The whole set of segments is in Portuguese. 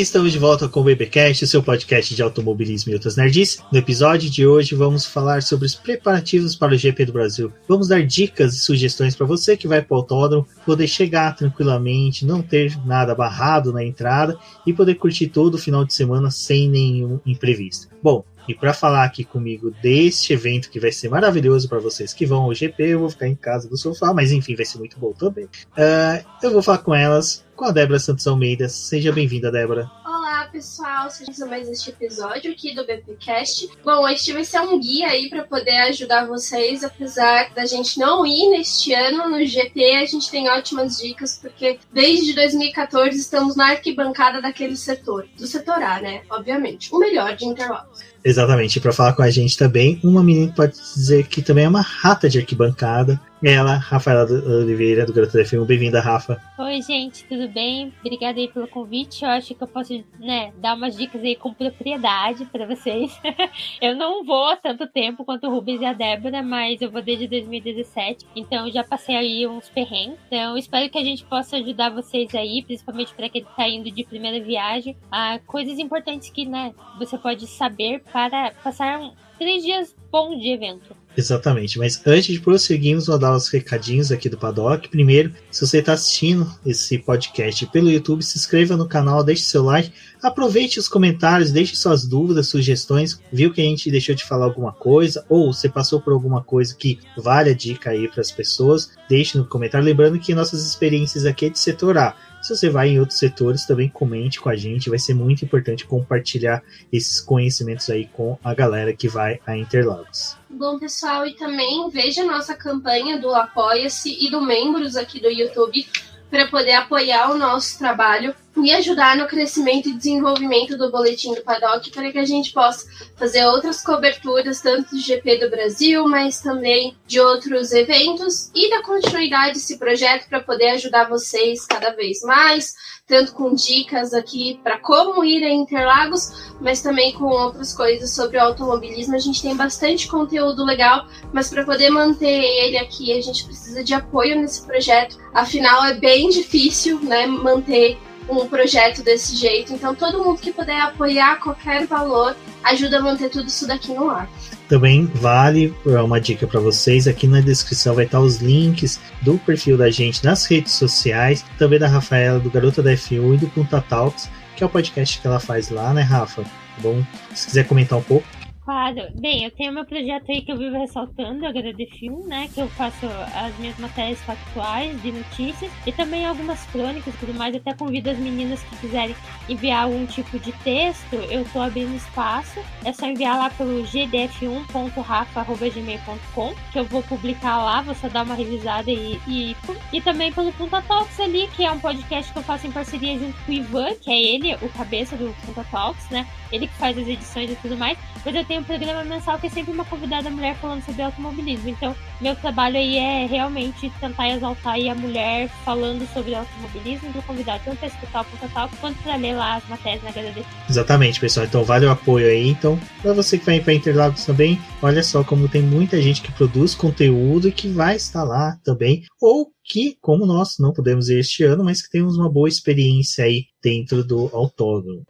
Estamos de volta com o BBcast, o seu podcast de automobilismo e outras nerds. No episódio de hoje vamos falar sobre os preparativos para o GP do Brasil. Vamos dar dicas e sugestões para você que vai para o autódromo poder chegar tranquilamente, não ter nada barrado na entrada e poder curtir todo o final de semana sem nenhum imprevisto. Bom, e para falar aqui comigo deste evento que vai ser maravilhoso para vocês que vão ao GP, eu vou ficar em casa do sofá, mas enfim, vai ser muito bom também. Uh, eu vou falar com elas com a Débora Santos Almeida. Seja bem-vinda, Débora. Olá, pessoal, sejam mais este episódio aqui do BPcast. Bom, este vai ser um guia aí para poder ajudar vocês, apesar da gente não ir neste ano no GP, a gente tem ótimas dicas, porque desde 2014 estamos na arquibancada daquele setor, do setor A, né? Obviamente, o melhor de Interlagos. Exatamente, para falar com a gente também, uma menina que pode dizer que também é uma rata de arquibancada, ela, Rafaela Oliveira, do Garota FM. Bem-vinda, Rafa. Oi, gente, tudo bem? Obrigada aí pelo convite. Eu acho que eu posso né, dar umas dicas aí com propriedade para vocês. eu não vou há tanto tempo quanto o Rubens e a Débora, mas eu vou desde 2017, então já passei aí uns perrengues. Então espero que a gente possa ajudar vocês aí, principalmente para quem está indo de primeira viagem, a coisas importantes que né, você pode saber para passar um, três dias bons de evento. Exatamente, mas antes de prosseguirmos, vou dar os recadinhos aqui do Paddock. Primeiro, se você está assistindo esse podcast pelo YouTube, se inscreva no canal, deixe seu like, aproveite os comentários, deixe suas dúvidas, sugestões. Viu que a gente deixou de falar alguma coisa, ou você passou por alguma coisa que vale a dica aí para as pessoas, deixe no comentário. Lembrando que nossas experiências aqui é de setor A. Se você vai em outros setores, também comente com a gente. Vai ser muito importante compartilhar esses conhecimentos aí com a galera que vai a Interlagos. Bom, pessoal, e também veja a nossa campanha do Apoia-se e do Membros aqui do YouTube para poder apoiar o nosso trabalho e ajudar no crescimento e desenvolvimento do Boletim do Paddock para que a gente possa fazer outras coberturas, tanto do GP do Brasil, mas também de outros eventos e dar continuidade a esse projeto para poder ajudar vocês cada vez mais, tanto com dicas aqui para como ir a Interlagos, mas também com outras coisas sobre o automobilismo. A gente tem bastante conteúdo legal, mas para poder manter ele aqui, a gente precisa de apoio nesse projeto. Afinal, é bem difícil, né, manter um projeto desse jeito. Então, todo mundo que puder apoiar qualquer valor ajuda a manter tudo isso daqui no ar. Também vale é uma dica para vocês. Aqui na descrição vai estar os links do perfil da gente nas redes sociais, também da Rafaela, do Garota da F1 e do Punta Talks, que é o podcast que ela faz lá, né, Rafa? Tá bom, se quiser comentar um pouco. Claro. Bem, eu tenho meu projeto aí que eu vivo ressaltando, a HD Film, né? Que eu faço as minhas matérias factuais de notícias e também algumas crônicas e tudo mais. até convido as meninas que quiserem enviar algum tipo de texto, eu tô abrindo espaço. É só enviar lá pelo gdf1.rafa.gmail.com que eu vou publicar lá, vou só dar uma revisada e, e, e também pelo Punta Talks ali, que é um podcast que eu faço em parceria junto com o Ivan, que é ele, o cabeça do Punta Talks, né? Ele que faz as edições e tudo mais. Mas eu tenho um programa mensal que é sempre uma convidada mulher falando sobre automobilismo. Então, meu trabalho aí é realmente tentar exaltar a mulher falando sobre automobilismo do convidado, tanto para escutar o ponta tal quanto para ler lá as matérias na HDD. Exatamente, pessoal. Então, vale o apoio aí. Então, para você que vai para Interlagos também, olha só como tem muita gente que produz conteúdo e que vai estar lá também. Ou que, como nós, não podemos ir este ano, mas que temos uma boa experiência aí dentro do autódromo.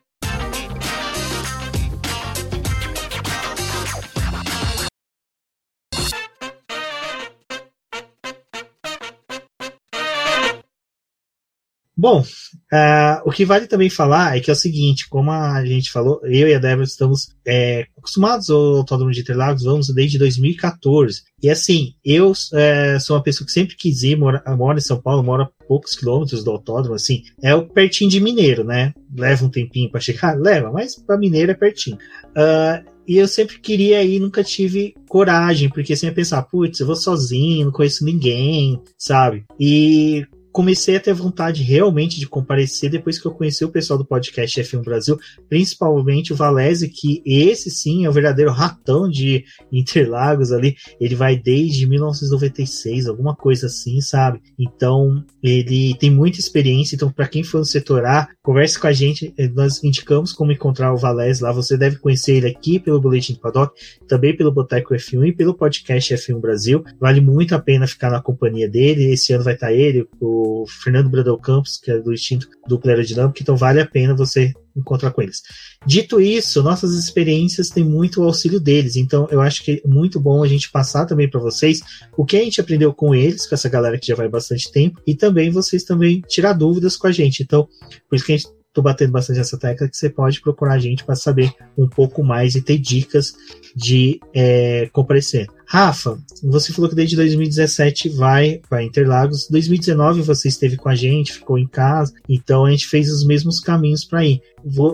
Bom, uh, o que vale também falar é que é o seguinte, como a gente falou, eu e a Débora estamos é, acostumados ao Autódromo de Interlagos, vamos desde 2014. E assim, eu é, sou uma pessoa que sempre quis ir, mora, em São Paulo, mora a poucos quilômetros do autódromo, assim, é o pertinho de Mineiro, né? Leva um tempinho para chegar? Leva, mas para Mineiro é pertinho. Uh, e eu sempre queria ir, nunca tive coragem, porque sempre ia pensar, putz, eu vou sozinho, não conheço ninguém, sabe? E comecei a ter vontade realmente de comparecer depois que eu conheci o pessoal do podcast F1 Brasil, principalmente o Valese, que esse sim é o verdadeiro ratão de Interlagos ali. Ele vai desde 1996, alguma coisa assim, sabe? Então, ele tem muita experiência. Então, para quem for no setor A, converse com a gente. Nós indicamos como encontrar o Valese lá. Você deve conhecer ele aqui pelo Boletim do Paddock, também pelo Boteco F1 e pelo podcast F1 Brasil. Vale muito a pena ficar na companhia dele. Esse ano vai estar ele, o o Fernando Bradel Campos, que é do Instinto Duplo Aerodinâmico, então vale a pena você encontrar com eles. Dito isso, nossas experiências têm muito auxílio deles, então eu acho que é muito bom a gente passar também para vocês o que a gente aprendeu com eles, com essa galera que já vai bastante tempo, e também vocês também tirar dúvidas com a gente. Então, por isso que a gente tô batendo bastante essa tecla que você pode procurar a gente para saber um pouco mais e ter dicas de é, comparecer. Rafa, você falou que desde 2017 vai para Interlagos. 2019 você esteve com a gente, ficou em casa, então a gente fez os mesmos caminhos para ir.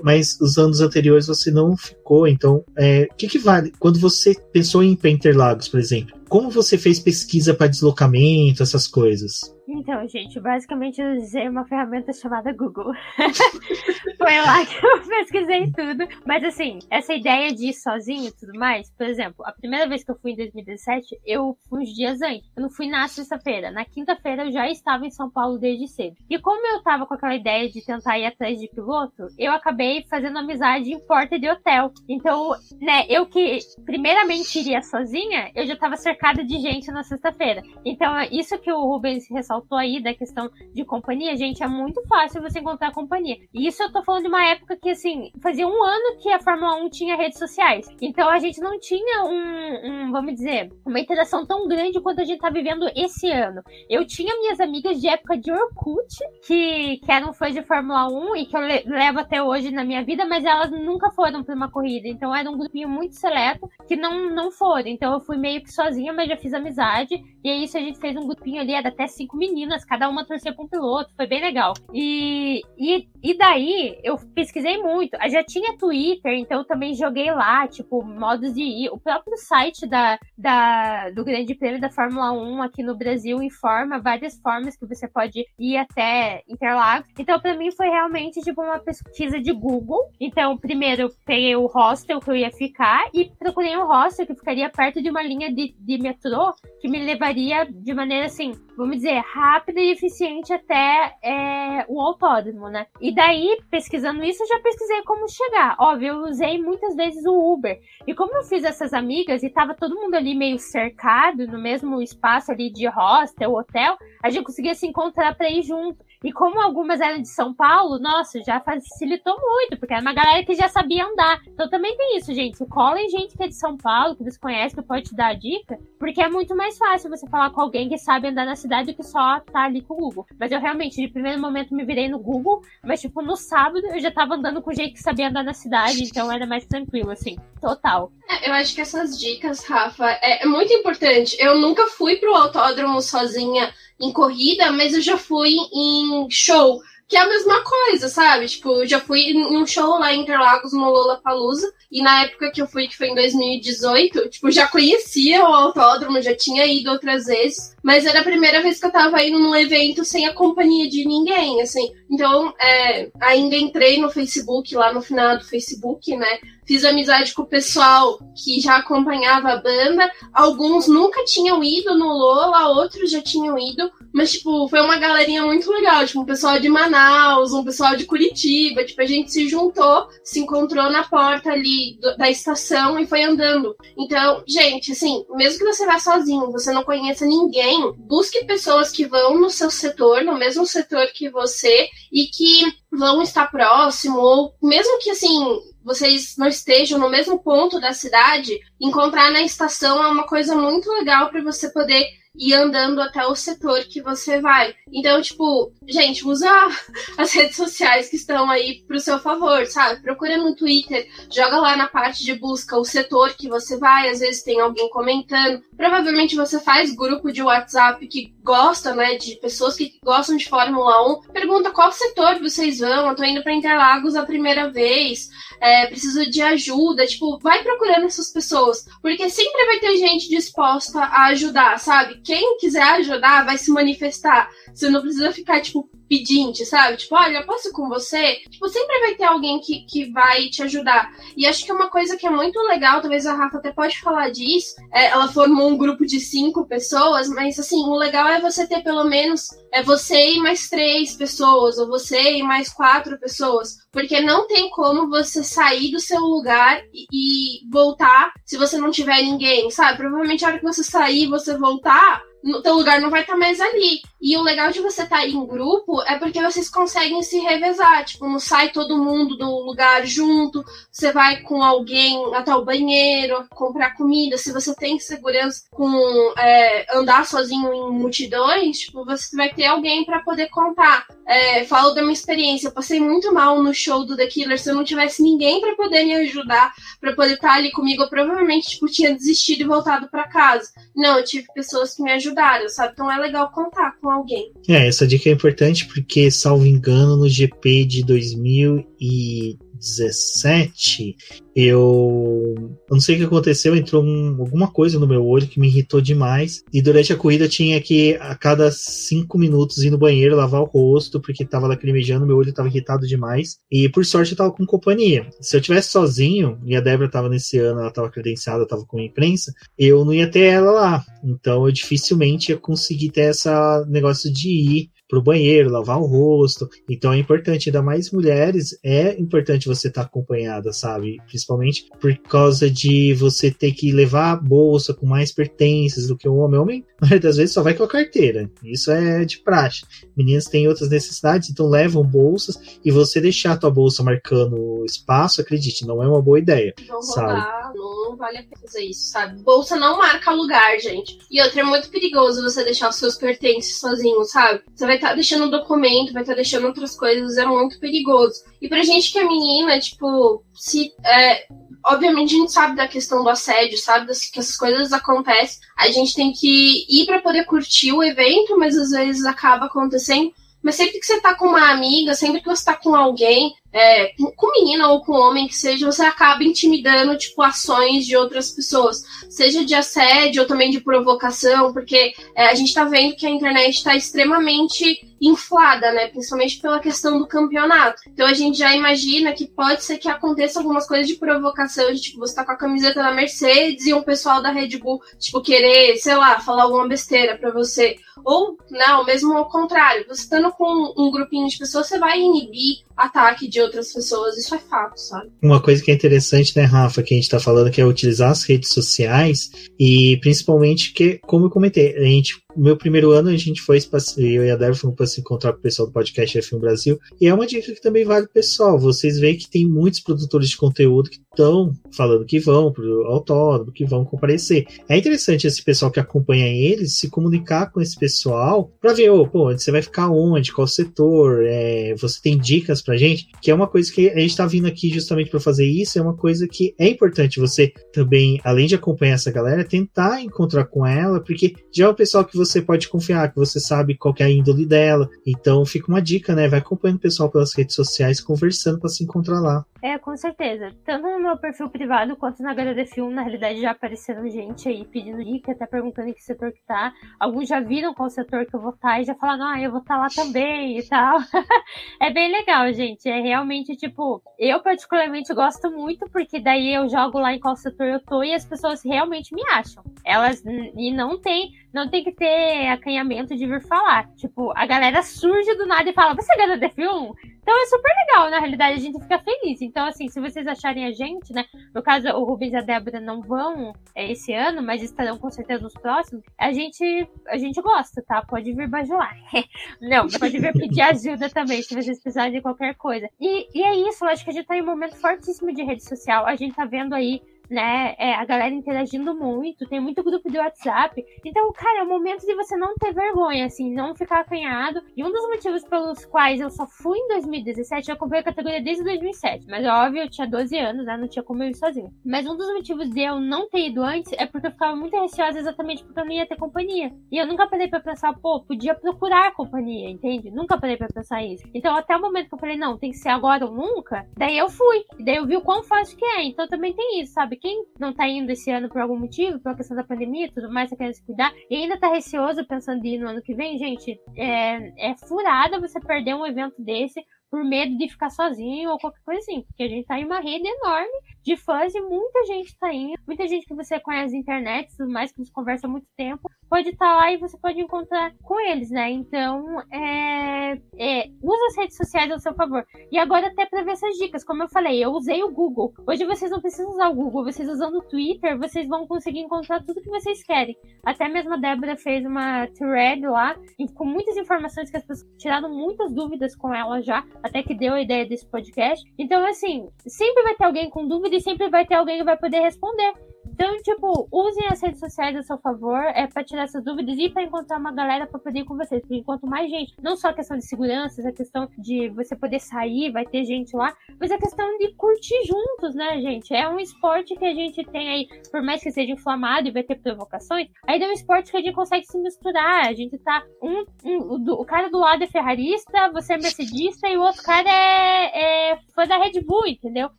Mas os anos anteriores você não ficou, então é, o que, que vale? Quando você pensou em ir para Interlagos, por exemplo, como você fez pesquisa para deslocamento, essas coisas? Então, gente, basicamente eu usei uma ferramenta chamada Google. Foi lá que eu pesquisei tudo. Mas assim, essa ideia de ir sozinho e tudo mais, por exemplo, a primeira vez que eu fui em 2017, eu fui uns dias antes. Eu não fui na sexta-feira. Na quinta-feira eu já estava em São Paulo desde cedo. E como eu tava com aquela ideia de tentar ir atrás de piloto, eu acabei fazendo amizade em porta de hotel. Então, né, eu que primeiramente iria sozinha, eu já tava cercada de gente na sexta-feira. Então, isso que o Rubens ressaltou aí da questão de companhia, gente, é muito fácil você encontrar companhia. E isso eu tô falando de uma época que, assim, fazia um ano que a Fórmula 1 tinha redes sociais. Então a gente não tinha um, um vamos dizer, uma interação tão grande quanto a gente tá vivendo esse ano. Eu tinha minhas amigas de época de Orkut, que, que eram fãs de Fórmula 1 e que eu levo até hoje na minha vida, mas elas nunca foram pra uma corrida. Então era um grupinho muito seleto que não, não foram. Então eu fui meio que sozinha, mas já fiz amizade. E é isso, a gente fez um grupinho ali, era até cinco meninas, cada uma torcia pra um piloto, foi bem legal. E, e, e daí eu pesquisei muito. Eu já tinha Twitter, então eu também joguei lá, tipo, modos de ir. O próprio site da, da, do Grande Prêmio da Fórmula 1 aqui no Brasil informa várias formas que você pode ir até Interlagos. Então, para mim, foi realmente tipo uma pesquisa de Google. Então, primeiro peguei o hostel que eu ia ficar e procurei um hostel que ficaria perto de uma linha de, de metrô que me levaria de maneira assim, vamos dizer, rápida e eficiente até é, o autódromo, né? E daí, pesquisando isso, eu já pesquisei como chegar. Óbvio, eu usei muitas vezes o Uber. E como eu fiz essas amigas e tava todo mundo ali meio cercado, no mesmo espaço ali de hostel, hotel, a gente conseguia se encontrar pra ir junto. E como algumas eram de São Paulo, nossa, já facilitou muito, porque era uma galera que já sabia andar. Então também tem isso, gente. Colhem gente que é de São Paulo, que você conhece, que pode te dar a dica, porque é muito mais fácil você falar com alguém que sabe andar na cidade do que só tá ali com o Google. Mas eu realmente, de primeiro momento, me virei no Google, mas tipo, no sábado eu já tava andando com gente que sabia andar na cidade, então era mais tranquilo, assim, total. É, eu acho que essas dicas, Rafa, é muito importante. Eu nunca fui pro autódromo sozinha em corrida, mas eu já fui em show, que é a mesma coisa, sabe? Tipo, eu já fui em um show lá em Interlagos no Lollapalooza, e na época que eu fui, que foi em 2018, tipo, já conhecia o autódromo, já tinha ido outras vezes, mas era a primeira vez que eu tava indo num evento sem a companhia de ninguém, assim. Então, é, ainda entrei no Facebook, lá no final do Facebook, né? Fiz amizade com o pessoal que já acompanhava a banda. Alguns nunca tinham ido no Lola, outros já tinham ido. Mas, tipo, foi uma galerinha muito legal. Tipo, um pessoal de Manaus, um pessoal de Curitiba. Tipo, a gente se juntou, se encontrou na porta ali do, da estação e foi andando. Então, gente, assim, mesmo que você vá sozinho, você não conheça ninguém, busque pessoas que vão no seu setor, no mesmo setor que você, e que vão estar próximo, ou mesmo que, assim, vocês não estejam no mesmo ponto da cidade, encontrar na estação é uma coisa muito legal para você poder ir andando até o setor que você vai. Então, tipo, gente, usa as redes sociais que estão aí pro seu favor, sabe? Procura no Twitter, joga lá na parte de busca o setor que você vai, às vezes tem alguém comentando. Provavelmente você faz grupo de WhatsApp que gosta, né, de pessoas que gostam de Fórmula 1. Pergunta qual setor vocês vão, eu tô indo para Interlagos a primeira vez é, preciso de ajuda. Tipo, vai procurando essas pessoas. Porque sempre vai ter gente disposta a ajudar, sabe? Quem quiser ajudar vai se manifestar. Você não precisa ficar, tipo, pedinte, sabe? Tipo, olha, posso ir com você? Tipo, sempre vai ter alguém que, que vai te ajudar. E acho que uma coisa que é muito legal, talvez a Rafa até pode falar disso. É, ela formou um grupo de cinco pessoas, mas assim, o legal é você ter pelo menos é você e mais três pessoas, ou você e mais quatro pessoas. Porque não tem como você sair do seu lugar e, e voltar se você não tiver ninguém, sabe? Provavelmente a hora que você sair e você voltar, no teu lugar não vai estar tá mais ali. E o legal de você estar tá em grupo é porque vocês conseguem se revezar. Tipo, não sai todo mundo do lugar junto, você vai com alguém até o banheiro, comprar comida. Se você tem segurança com é, andar sozinho em multidões, tipo, você vai ter alguém para poder contar. É, falo da minha experiência, eu passei muito mal no show do The Killer. Se eu não tivesse ninguém para poder me ajudar, para poder estar tá ali comigo, eu provavelmente tipo, tinha desistido e voltado para casa. Não, eu tive pessoas que me ajudaram, sabe? Então é legal contar com alguém. É, essa dica é importante porque, salvo engano, no GP de 2000 e 17, eu, eu não sei o que aconteceu, entrou um, alguma coisa no meu olho que me irritou demais. E durante a corrida tinha que, a cada cinco minutos, ir no banheiro, lavar o rosto, porque tava lacrimejando, meu olho tava irritado demais. E por sorte eu tava com companhia. Se eu tivesse sozinho, e a Débora tava nesse ano, ela tava credenciada, tava com a imprensa, eu não ia ter ela lá. Então eu dificilmente ia conseguir ter esse negócio de ir para o banheiro, lavar o rosto. Então é importante, ainda mais mulheres, é importante você estar tá acompanhada, sabe? Principalmente por causa de você ter que levar a bolsa com mais pertences do que o homem. O homem, na maioria das vezes, só vai com a carteira. Isso é de praxe. Meninas têm outras necessidades, então levam bolsas e você deixar a tua bolsa marcando espaço, acredite, não é uma boa ideia. Sabe? Rodar, não vale a pena fazer isso, sabe? Bolsa não marca lugar, gente. E outra, é muito perigoso você deixar os seus pertences sozinho, sabe? Você vai estar tá deixando documento, vai estar tá deixando outras coisas, é muito perigoso. E pra gente que é menina, tipo, se. É, obviamente a gente sabe da questão do assédio, sabe das, que essas coisas acontecem. A gente tem que ir para poder curtir o evento, mas às vezes acaba acontecendo. Mas sempre que você tá com uma amiga, sempre que você tá com alguém, é, com menina ou com homem que seja, você acaba intimidando, tipo, ações de outras pessoas, seja de assédio ou também de provocação, porque é, a gente tá vendo que a internet está extremamente inflada, né? Principalmente pela questão do campeonato. Então a gente já imagina que pode ser que aconteça algumas coisas de provocação, de tipo, você tá com a camiseta da Mercedes e um pessoal da Red Bull, tipo, querer, sei lá, falar alguma besteira para você. Ou, não, mesmo ao contrário, você estando com um grupinho de pessoas, você vai inibir ataque de outras pessoas, isso é fato, sabe? Uma coisa que é interessante, né, Rafa, que a gente tá falando, que é utilizar as redes sociais e principalmente que, como eu comentei, a gente meu primeiro ano a gente foi, eu e a Débora fomos para se encontrar com o pessoal do podcast F1 Brasil, e é uma dica que também vale pessoal. Vocês veem que tem muitos produtores de conteúdo que estão falando que vão pro autódromo, que vão comparecer. É interessante esse pessoal que acompanha eles se comunicar com esse pessoal para ver, oh, pô, você vai ficar onde, qual setor, é, você tem dicas pra gente, que é uma coisa que a gente tá vindo aqui justamente para fazer isso, é uma coisa que é importante você também, além de acompanhar essa galera, tentar encontrar com ela, porque já é o pessoal que você pode confiar, que você sabe qual é a índole dela. Então fica uma dica, né? Vai acompanhando o pessoal pelas redes sociais, conversando para se encontrar lá. É, com certeza. Tanto no meu perfil privado quanto na HDD Film, na realidade já apareceram gente aí pedindo dica, até perguntando em que setor que tá. Alguns já viram qual setor que eu vou estar tá, e já falaram, ah, eu vou estar tá lá também e tal. é bem legal, gente. É realmente, tipo, eu particularmente gosto muito, porque daí eu jogo lá em qual setor eu tô e as pessoas realmente me acham. Elas, e não tem, não tem que ter acanhamento de vir falar. Tipo, a galera surge do nada e fala, você é HDD Film? Então é super legal, na realidade, a gente fica feliz. Então, assim, se vocês acharem a gente, né? No caso, o Rubens e a Débora não vão é, esse ano, mas estarão com certeza nos próximos. A gente, a gente gosta, tá? Pode vir bajular. não, pode vir pedir ajuda também, se vocês precisarem de qualquer coisa. E, e é isso, eu acho que a gente tá em um momento fortíssimo de rede social. A gente tá vendo aí né? É, a galera interagindo muito, tem muito grupo de WhatsApp. Então, cara, é o momento de você não ter vergonha, assim, não ficar acanhado. E um dos motivos pelos quais eu só fui em 2017, eu acompanhei a categoria desde 2007. Mas, óbvio, eu tinha 12 anos, né? Não tinha como eu ir sozinha. Mas um dos motivos de eu não ter ido antes é porque eu ficava muito receosa exatamente porque eu não ia ter companhia. E eu nunca parei pra pensar, pô, podia procurar companhia, entende? Nunca parei pra pensar isso. Então, até o momento que eu falei, não, tem que ser agora ou nunca, daí eu fui. E daí eu vi o quão fácil que é. Então, também tem isso, sabe? Quem não tá indo esse ano por algum motivo, por questão da pandemia e tudo mais, tá querendo se cuidar, e ainda tá receoso pensando em ir no ano que vem, gente, é, é furada você perder um evento desse por medo de ficar sozinho ou qualquer coisa assim, porque a gente tá em uma rede enorme de fãs e muita gente tá indo, muita gente que você conhece na internet, tudo mais, que você conversa há muito tempo, pode estar tá lá e você pode encontrar com eles, né? Então, é, é, usa as redes sociais ao seu favor. E agora até para ver essas dicas, como eu falei, eu usei o Google. Hoje vocês não precisam usar o Google, vocês usando o Twitter, vocês vão conseguir encontrar tudo que vocês querem. Até mesmo a Débora fez uma thread lá, com muitas informações que as pessoas tiraram muitas dúvidas com ela já, até que deu a ideia desse podcast. Então, assim, sempre vai ter alguém com dúvida e sempre vai ter alguém que vai poder responder. Então, tipo, usem as redes sociais a seu favor, é para tirar essas dúvidas e para encontrar uma galera para poder ir com vocês. Porque enquanto mais gente, não só a questão de segurança, a questão de você poder sair, vai ter gente lá, mas a questão de curtir juntos, né, gente? É um esporte que a gente tem aí, por mais que seja inflamado e vai ter provocações, ainda é um esporte que a gente consegue se misturar. A gente tá. Um, um o, o cara do lado é ferrarista, você é mercedista e o outro cara é, é fã da Red Bull, entendeu?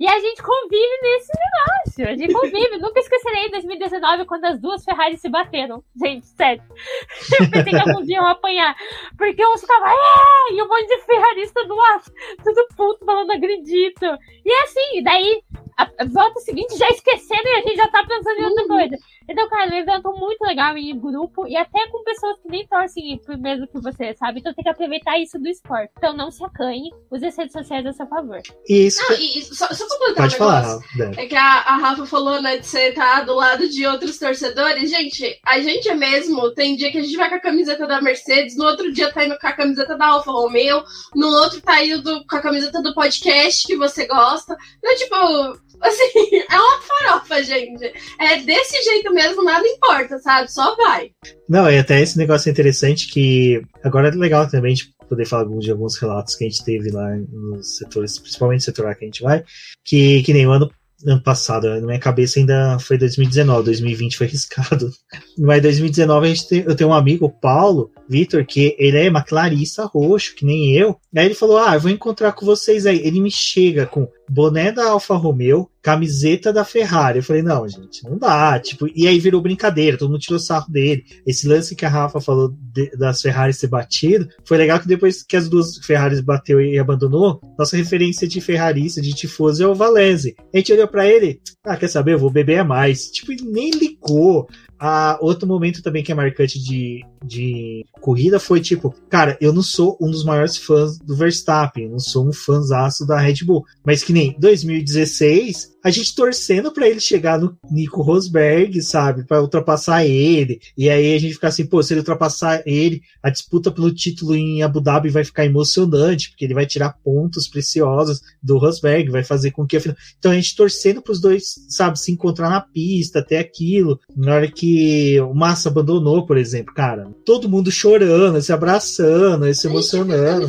E a gente convive nesse negócio. A gente convive, nunca esqueci esquecerei em 2019 quando as duas Ferrari se bateram. Gente, sério. Eu pensei que algum dia iam apanhar. Porque eu estava, é! E um monte de ferrarista do lado, tudo puto, falando acredito. E é assim, daí a, volta seguinte já esquecendo e a gente já tá pensando em outra uhum. coisa. Então, cara, um evento muito legal em grupo e até com pessoas que nem torcem pro mesmo que você, sabe? Então tem que aproveitar isso do esporte. Então não se acanhe, use as redes sociais a seu favor. Isso. Não, e, só, só completar Pode um falar, negócio, É que a, a, Rafa falou, né, de você estar do lado de outros torcedores. Gente, a gente é mesmo, tem dia que a gente vai com a camiseta da Mercedes, no outro dia tá indo com a camiseta da Alfa Romeo, no outro tá indo com a camiseta do podcast que você gosta. Então, tipo, Assim, é uma farofa, gente. É desse jeito mesmo, nada importa, sabe? Só vai. Não, e até esse negócio é interessante que agora é legal também de poder falar de alguns relatos que a gente teve lá nos setores, principalmente no setor lá que a gente vai, que, que nem o ano ano passado, na minha cabeça ainda foi 2019, 2020 foi arriscado. Mas 2019 a gente tem, eu tenho um amigo, o Paulo, Vitor, que ele é clarista roxo, que nem eu. Aí ele falou: Ah, eu vou encontrar com vocês aí. Ele me chega com boné da Alfa Romeo, camiseta da Ferrari. Eu falei, não, gente, não dá. Tipo, e aí virou brincadeira, todo mundo tirou sarro dele. Esse lance que a Rafa falou de, das Ferraris ser batido, foi legal que depois que as duas Ferraris bateu e abandonou, nossa referência de ferrarista, de tifoso é o Valese. A gente olhou para ele, ah, quer saber, eu vou beber mais. Tipo, nem ligou. Ah, outro momento também que é marcante de, de corrida foi tipo, cara, eu não sou um dos maiores fãs do Verstappen, não sou um fãzaço da Red Bull, mas que nem 2016, a gente torcendo para ele chegar no Nico Rosberg, sabe, para ultrapassar ele, e aí a gente fica assim, pô, se ele ultrapassar ele, a disputa pelo título em Abu Dhabi vai ficar emocionante, porque ele vai tirar pontos preciosos do Rosberg, vai fazer com que a final... Então a gente torcendo para os dois, sabe, se encontrar na pista, até aquilo, na hora que o Massa abandonou, por exemplo, cara, todo mundo chorando, se abraçando, se emocionando.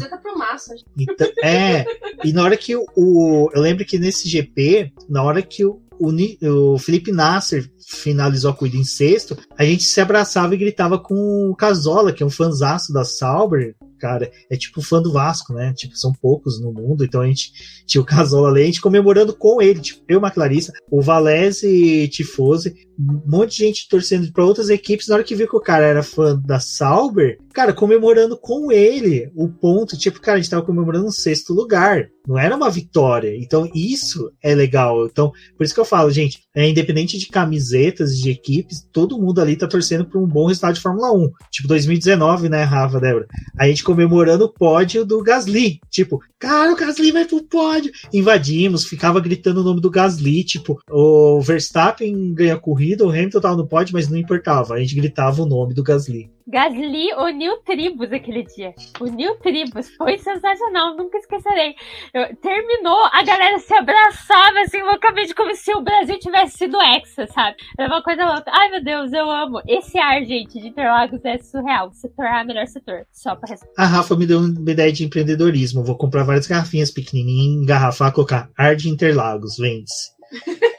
Então, é, e na hora que o, o, Eu lembro que nesse GP, na hora que o, o, o Felipe Nasser finalizou a corrida em sexto, a gente se abraçava e gritava com o Casola, que é um fanzaço da Sauber, cara, é tipo fã do Vasco, né? Tipo, são poucos no mundo, então a gente tinha o Casola gente comemorando com ele, tipo, eu, uma Clarissa, o Valese Tifose, um monte de gente torcendo para outras equipes, na hora que viu que o cara era fã da Sauber, cara, comemorando com ele o ponto, tipo, cara, a gente tava comemorando um sexto lugar, não era uma vitória, então isso é legal, então, por isso que eu falo, gente, é independente de camisetas, de equipes, todo mundo ali tá torcendo por um bom resultado de Fórmula 1, tipo 2019, né, Rafa, Débora? A gente comemorando o pódio do Gasly. Tipo, cara, o Gasly vai pro pódio. Invadimos, ficava gritando o nome do Gasly. Tipo, o Verstappen ganha a corrida, o Hamilton tava no pódio, mas não importava. A gente gritava o nome do Gasly. Gasly uniu tribos aquele dia. Uniu tribos. Foi sensacional, nunca esquecerei. Eu, terminou, a galera se abraçava assim loucamente, como se o Brasil tivesse sido hexa, sabe? Era uma coisa louca. Ai meu Deus, eu amo. Esse ar, gente, de Interlagos é surreal. O setor A é o melhor setor. Só pra A Rafa me deu uma ideia de empreendedorismo. Vou comprar várias garrafinhas pequenininhas, engarrafar, colocar ar de Interlagos, vende-se.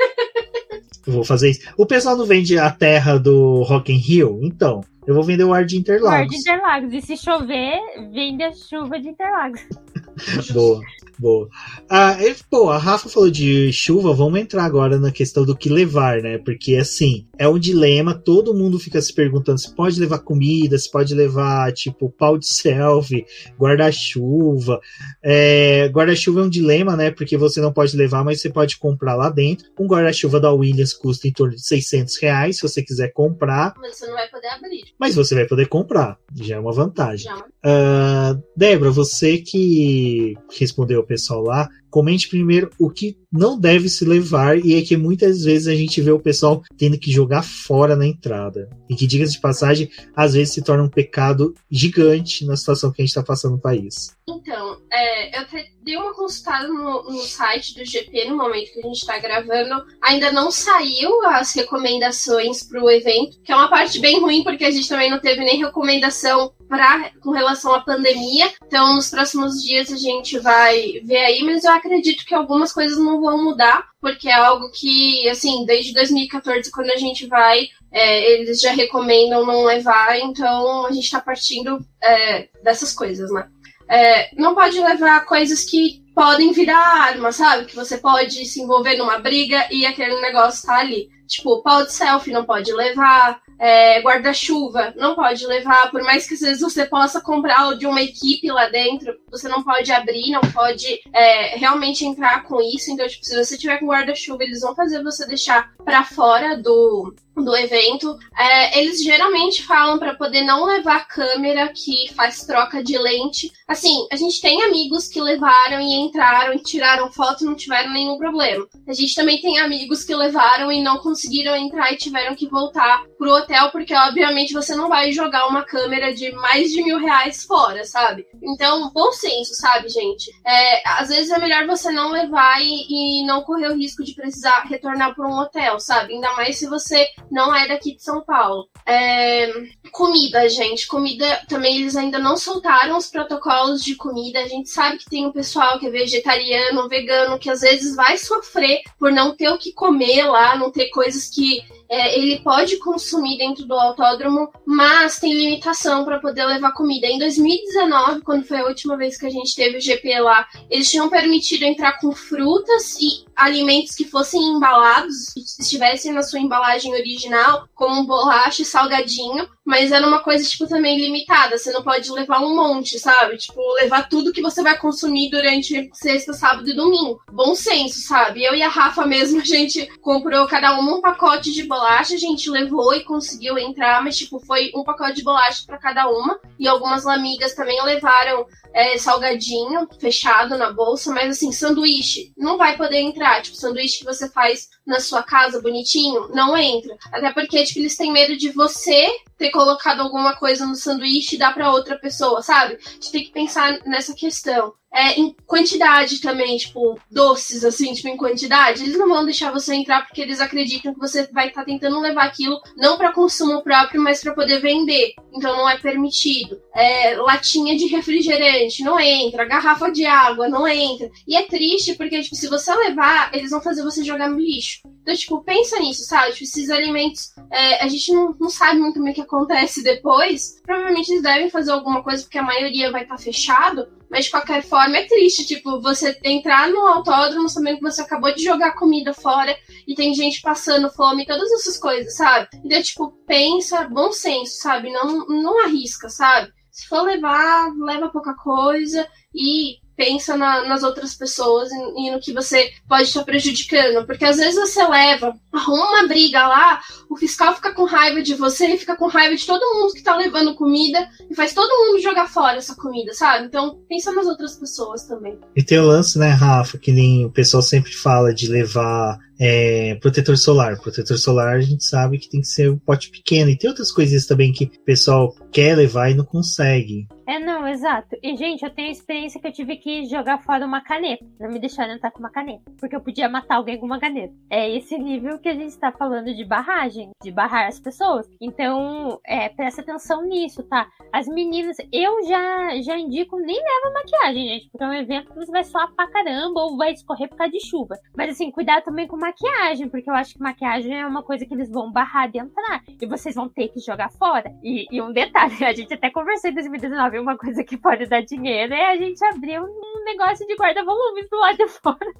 vou fazer isso. O pessoal não vende a terra do Rock in Rio? Então, eu vou vender o ar de Interlagos. O ar de Interlagos. E se chover, vende a chuva de Interlagos. Boa. Boa. Ah, e, pô, a Rafa falou de chuva, vamos entrar agora na questão do que levar, né? Porque, assim, é um dilema, todo mundo fica se perguntando se pode levar comida, se pode levar, tipo, pau de selfie, guarda-chuva. É, guarda-chuva é um dilema, né? Porque você não pode levar, mas você pode comprar lá dentro. Um guarda-chuva da Williams custa em torno de 600 reais, se você quiser comprar. Mas você não vai poder abrir. Mas você vai poder comprar, já é uma vantagem. Já. Uh, Débora, você que respondeu o pessoal lá, comente primeiro o que não deve se levar e é que muitas vezes a gente vê o pessoal tendo que jogar fora na entrada. E que, diga de passagem, às vezes se torna um pecado gigante na situação que a gente está passando no país. Então, é, eu dei uma consultada no, no, site do GP no momento que a gente está gravando. Ainda não saiu as recomendações para o evento, que é uma parte bem ruim, porque a gente também não teve nem recomendação pra, com relação à pandemia. Então, nos próximos dias a gente vai ver aí, mas eu acredito que algumas coisas não vão mudar, porque é algo que, assim, desde 2014, quando a gente vai, é, eles já recomendam não levar, então a gente está partindo é, dessas coisas, né? É, não pode levar coisas que podem virar arma, sabe? Que você pode se envolver numa briga e aquele negócio tá ali. Tipo, pau de selfie não pode levar, é, guarda-chuva não pode levar, por mais que às vezes você possa comprar de uma equipe lá dentro, você não pode abrir, não pode é, realmente entrar com isso. Então, tipo, se você tiver com guarda-chuva, eles vão fazer você deixar para fora do, do evento. É, eles geralmente falam para poder não levar câmera que faz troca de lente. Assim, a gente tem amigos que levaram e entraram e tiraram foto e não tiveram nenhum problema. A gente também tem amigos que levaram e não conseguiram entrar e tiveram que voltar pro hotel, porque obviamente você não vai jogar uma câmera de mais de mil reais fora, sabe? Então, bom senso, sabe, gente? É, às vezes é melhor você não levar e, e não correr o risco de precisar retornar para um hotel, sabe? Ainda mais se você não é daqui de São Paulo. É... Comida, gente. Comida também eles ainda não soltaram os protocolos de comida. A gente sabe que tem um pessoal que é vegetariano, vegano, que às vezes vai sofrer por não ter o que comer lá, não ter coisas que é, ele pode consumir dentro do autódromo, mas tem limitação para poder levar comida. Em 2019, quando foi a última vez que a gente teve o GP lá, eles tinham permitido entrar com frutas e alimentos que fossem embalados, estivessem na sua embalagem original, como bolacha e salgadinho, mas era uma coisa, tipo, também limitada. Você não pode levar um monte, sabe? Tipo, levar tudo que você vai consumir durante sexta, sábado e domingo. Bom senso, sabe? Eu e a Rafa mesmo, a gente comprou cada uma um pacote de bolacha, a gente levou e conseguiu entrar, mas, tipo, foi um pacote de bolacha para cada uma. E algumas amigas também levaram é, salgadinho fechado na bolsa, mas assim, sanduíche não vai poder entrar. Tipo, sanduíche que você faz na sua casa bonitinho, não entra. Até porque, tipo, eles têm medo de você ter colocado alguma coisa no sanduíche e dar para outra pessoa, sabe? A gente tem que pensar nessa questão. É, em quantidade também, tipo, doces, assim, tipo, em quantidade, eles não vão deixar você entrar porque eles acreditam que você vai estar tá tentando levar aquilo não para consumo próprio, mas para poder vender. Então não é permitido. É, latinha de refrigerante não entra, garrafa de água não entra. E é triste porque, tipo, se você levar, eles vão fazer você jogar no lixo. Então, tipo, pensa nisso, sabe? Tipo, esses alimentos, é, a gente não, não sabe muito bem o que acontece depois. Provavelmente eles devem fazer alguma coisa porque a maioria vai estar tá fechado. Mas de qualquer forma é triste, tipo, você entrar no autódromo sabendo que você acabou de jogar comida fora e tem gente passando fome, todas essas coisas, sabe? Então, tipo, pensa, bom senso, sabe? Não, não arrisca, sabe? Se for levar, leva pouca coisa e pensa na, nas outras pessoas e, e, no que você pode estar prejudicando. Porque às vezes você leva, arruma uma briga lá, o fiscal fica com raiva de você fica com raiva de todo mundo que tá levando comida e faz todo mundo jogar fora essa comida, sabe? Então pensa nas outras pessoas também. E tem o lance, né, Rafa, que nem o pessoal sempre fala de levar é, protetor solar. Protetor solar a gente sabe que tem que ser um pote pequeno. E tem outras coisinhas também que o pessoal quer levar e não consegue. É, não, exato. E, gente, eu tenho a experiência que eu tive que jogar fora uma caneta. Não me deixaram entrar com uma caneta. Porque eu podia matar alguém com uma caneta. É esse nível que a gente está falando de barragem, de barrar as pessoas. Então, é, presta atenção nisso, tá? As meninas, eu já, já indico, nem leva maquiagem, gente. Porque é um evento que você vai suar pra caramba ou vai escorrer por causa de chuva. Mas, assim, cuidado também com maquiagem, porque eu acho que maquiagem é uma coisa que eles vão barrar de entrar. E vocês vão ter que jogar fora. E, e um detalhe, a gente até conversou em 2019, uma coisa que pode dar dinheiro é a gente abrir um negócio de guarda-volumes do lado de fora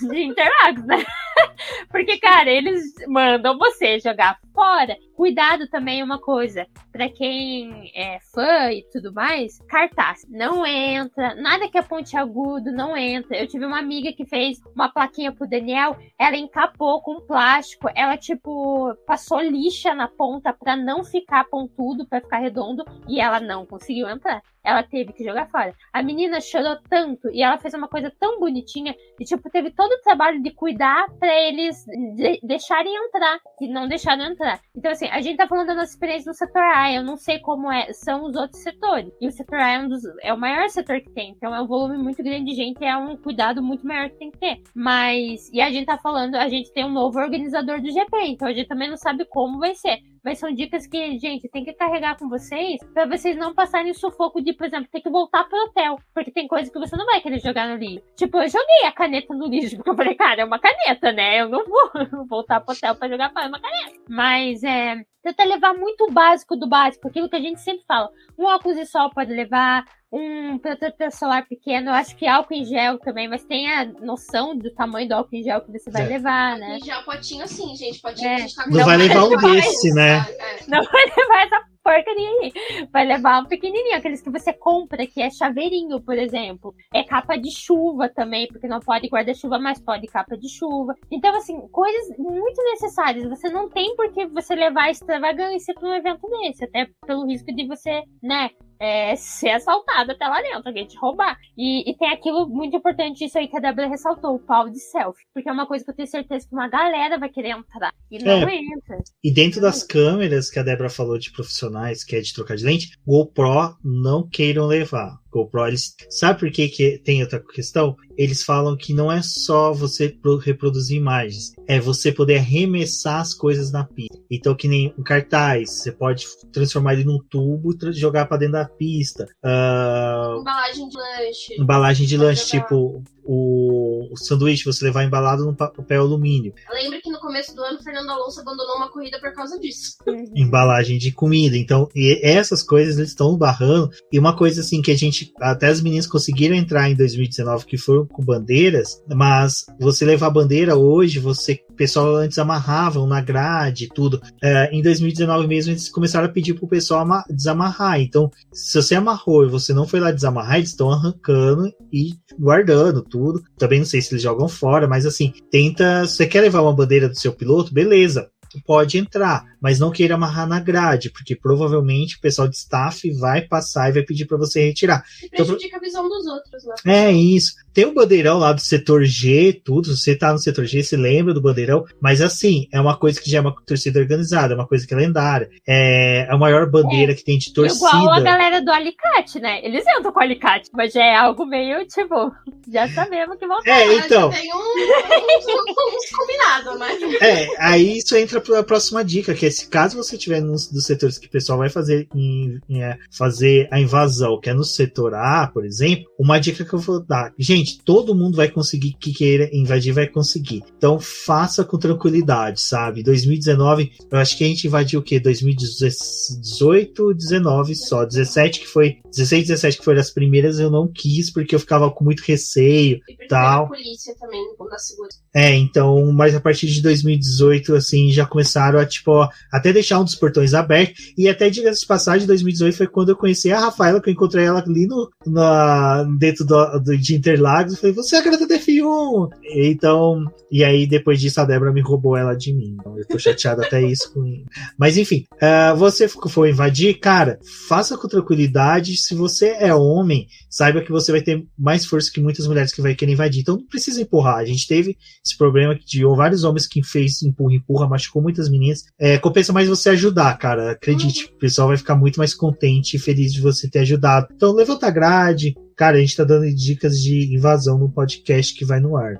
de Interlagos, né? Porque, cara, eles mandam você jogar fora. Cuidado também uma coisa, para quem é fã e tudo mais, cartaz não entra, nada que é pontiagudo não entra. Eu tive uma amiga que fez uma plaquinha pro Daniel, ela encapou com plástico, ela tipo passou lixa na ponta para não ficar pontudo, para ficar redondo e ela não conseguiu entrar ela teve que jogar fora. A menina chorou tanto e ela fez uma coisa tão bonitinha e, tipo, teve todo o trabalho de cuidar para eles de deixarem entrar e não deixaram entrar. Então, assim, a gente tá falando da nossa experiência no setor A, eu não sei como é, são os outros setores. E o setor A é, um dos, é o maior setor que tem, então é um volume muito grande de gente, é um cuidado muito maior que tem que ter. Mas, e a gente tá falando, a gente tem um novo organizador do GP, então a gente também não sabe como vai ser. Mas são dicas que, gente, tem que carregar com vocês para vocês não passarem sufoco de, por exemplo, ter que voltar pro hotel. Porque tem coisa que você não vai querer jogar no lixo. Tipo, eu joguei a caneta no lixo, porque eu falei, cara, é uma caneta, né? Eu não vou voltar pro hotel pra jogar, é uma caneta. Mas é. Tenta levar muito o básico do básico, aquilo que a gente sempre fala. Um óculos de sol pode levar, um protetor solar pequeno, eu acho que álcool em gel também, mas tem a noção do tamanho do álcool em gel que você vai é. levar, né? Álcool em gel, potinho assim, gente, potinho é. tá Não, não vai levar um desse, né? É. Não vai levar essa porcaria aí. Vai levar um pequenininho, aqueles que você compra, que é chaveirinho, por exemplo. É capa de chuva também, porque não pode guarda-chuva, mas pode capa de chuva. Então, assim, coisas muito necessárias. Você não tem por que você levar extravagância para um evento desse, até pelo risco de você, né, é, ser assaltado até lá dentro, alguém te roubar. E, e, tem aquilo muito importante, isso aí que a Débora ressaltou, o pau de selfie. Porque é uma coisa que eu tenho certeza que uma galera vai querer entrar. E não é, entra. E dentro das câmeras que a Débora falou de profissionais, que é de trocar de lente, GoPro não queiram levar. GoPro, eles, sabe por que, que tem outra questão? Eles falam que não é só você reproduzir imagens, é você poder arremessar as coisas na pista. Então, que nem um cartaz, você pode transformar ele num tubo e jogar para dentro da pista. Uh, embalagem de lanche. Embalagem de lanche, tipo o, o, sanduíche, você levar embalado no papel alumínio. Lembra que no começo do ano, Fernando Alonso abandonou uma corrida por causa disso. Embalagem de comida. Então, essas coisas eles estão barrando. E uma coisa assim que a gente, até as meninas conseguiram entrar em 2019, que foram com bandeiras, mas você levar bandeira hoje, você o pessoal antes amarravam na grade tudo. É, em 2019 mesmo, eles começaram a pedir pro pessoal desamarrar. Então, se você amarrou e você não foi lá desamarrar, eles estão arrancando e guardando tudo. Também não sei se eles jogam fora, mas assim, tenta. Se você quer levar uma bandeira do seu piloto, beleza pode entrar, mas não queira amarrar na grade, porque provavelmente o pessoal de staff vai passar e vai pedir para você retirar. E prejudica então, a visão dos outros, né? É isso. Tem o bandeirão lá do setor G, tudo. Se você tá no setor G, se lembra do bandeirão. Mas assim, é uma coisa que já é uma torcida organizada, é uma coisa que é lendária. É a maior bandeira é. que tem de torcida. Igual a galera do alicate, né? Eles entram com alicate, mas já é algo meio tipo, já sabemos que vão ter. É, então. Tem um, uns, uns combinados, né? É, aí isso entra a próxima dica, que é se caso você tiver nos dos setores que o pessoal vai fazer em, em, é, fazer a invasão, que é no setor A, por exemplo, uma dica que eu vou dar. Gente, todo mundo vai conseguir que queira invadir, vai conseguir. Então faça com tranquilidade, sabe? 2019, eu acho que a gente invadiu o quê? 2018, 19 só. 17 que foi. 16, 17 que foi das primeiras, eu não quis, porque eu ficava com muito receio e tal. polícia também, da segurança. É, então, mas a partir de 2018, assim, já começaram a, tipo, até deixar um dos portões aberto. E até, diga-se de passagem, 2018 foi quando eu conheci a Rafaela, que eu encontrei ela ali no, na, dentro do, do, de Interlagos Lagos. Falei, você é a garota do F1! Então, e aí depois disso a Débora me roubou ela de mim. Então eu tô chateado até isso com Mas enfim, uh, você for invadir, cara, faça com tranquilidade. Se você é homem, saiba que você vai ter mais força que muitas mulheres que vai querer invadir. Então não precisa empurrar. A gente teve esse problema de vários homens que fez empurra, empurra, machucou muitas meninas. É, compensa mais você ajudar, cara. Acredite, o pessoal vai ficar muito mais contente e feliz de você ter ajudado. Então levanta a grade, Cara, a gente tá dando dicas de invasão no podcast que vai no ar.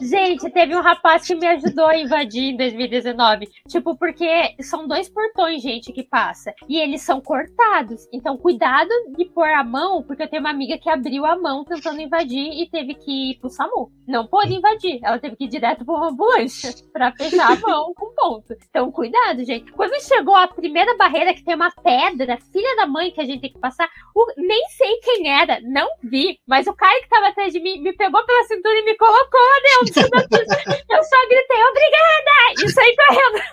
Gente, teve um rapaz que me ajudou a invadir em 2019. Tipo, porque são dois portões, gente, que passa. E eles são cortados. Então, cuidado de pôr a mão, porque eu tenho uma amiga que abriu a mão tentando invadir e teve que ir pro SAMU. Não pôde invadir. Ela teve que ir direto pra uma ambulância pra fechar a mão com ponto. Então, cuidado, gente. Quando chegou a primeira barreira que tem uma pedra, filha da mãe que a gente tem que passar, o... nem sei quem era, não vi, mas o cara que tava atrás de mim me pegou pela cintura e me colocou dentro Eu só gritei, obrigada! E saí correndo.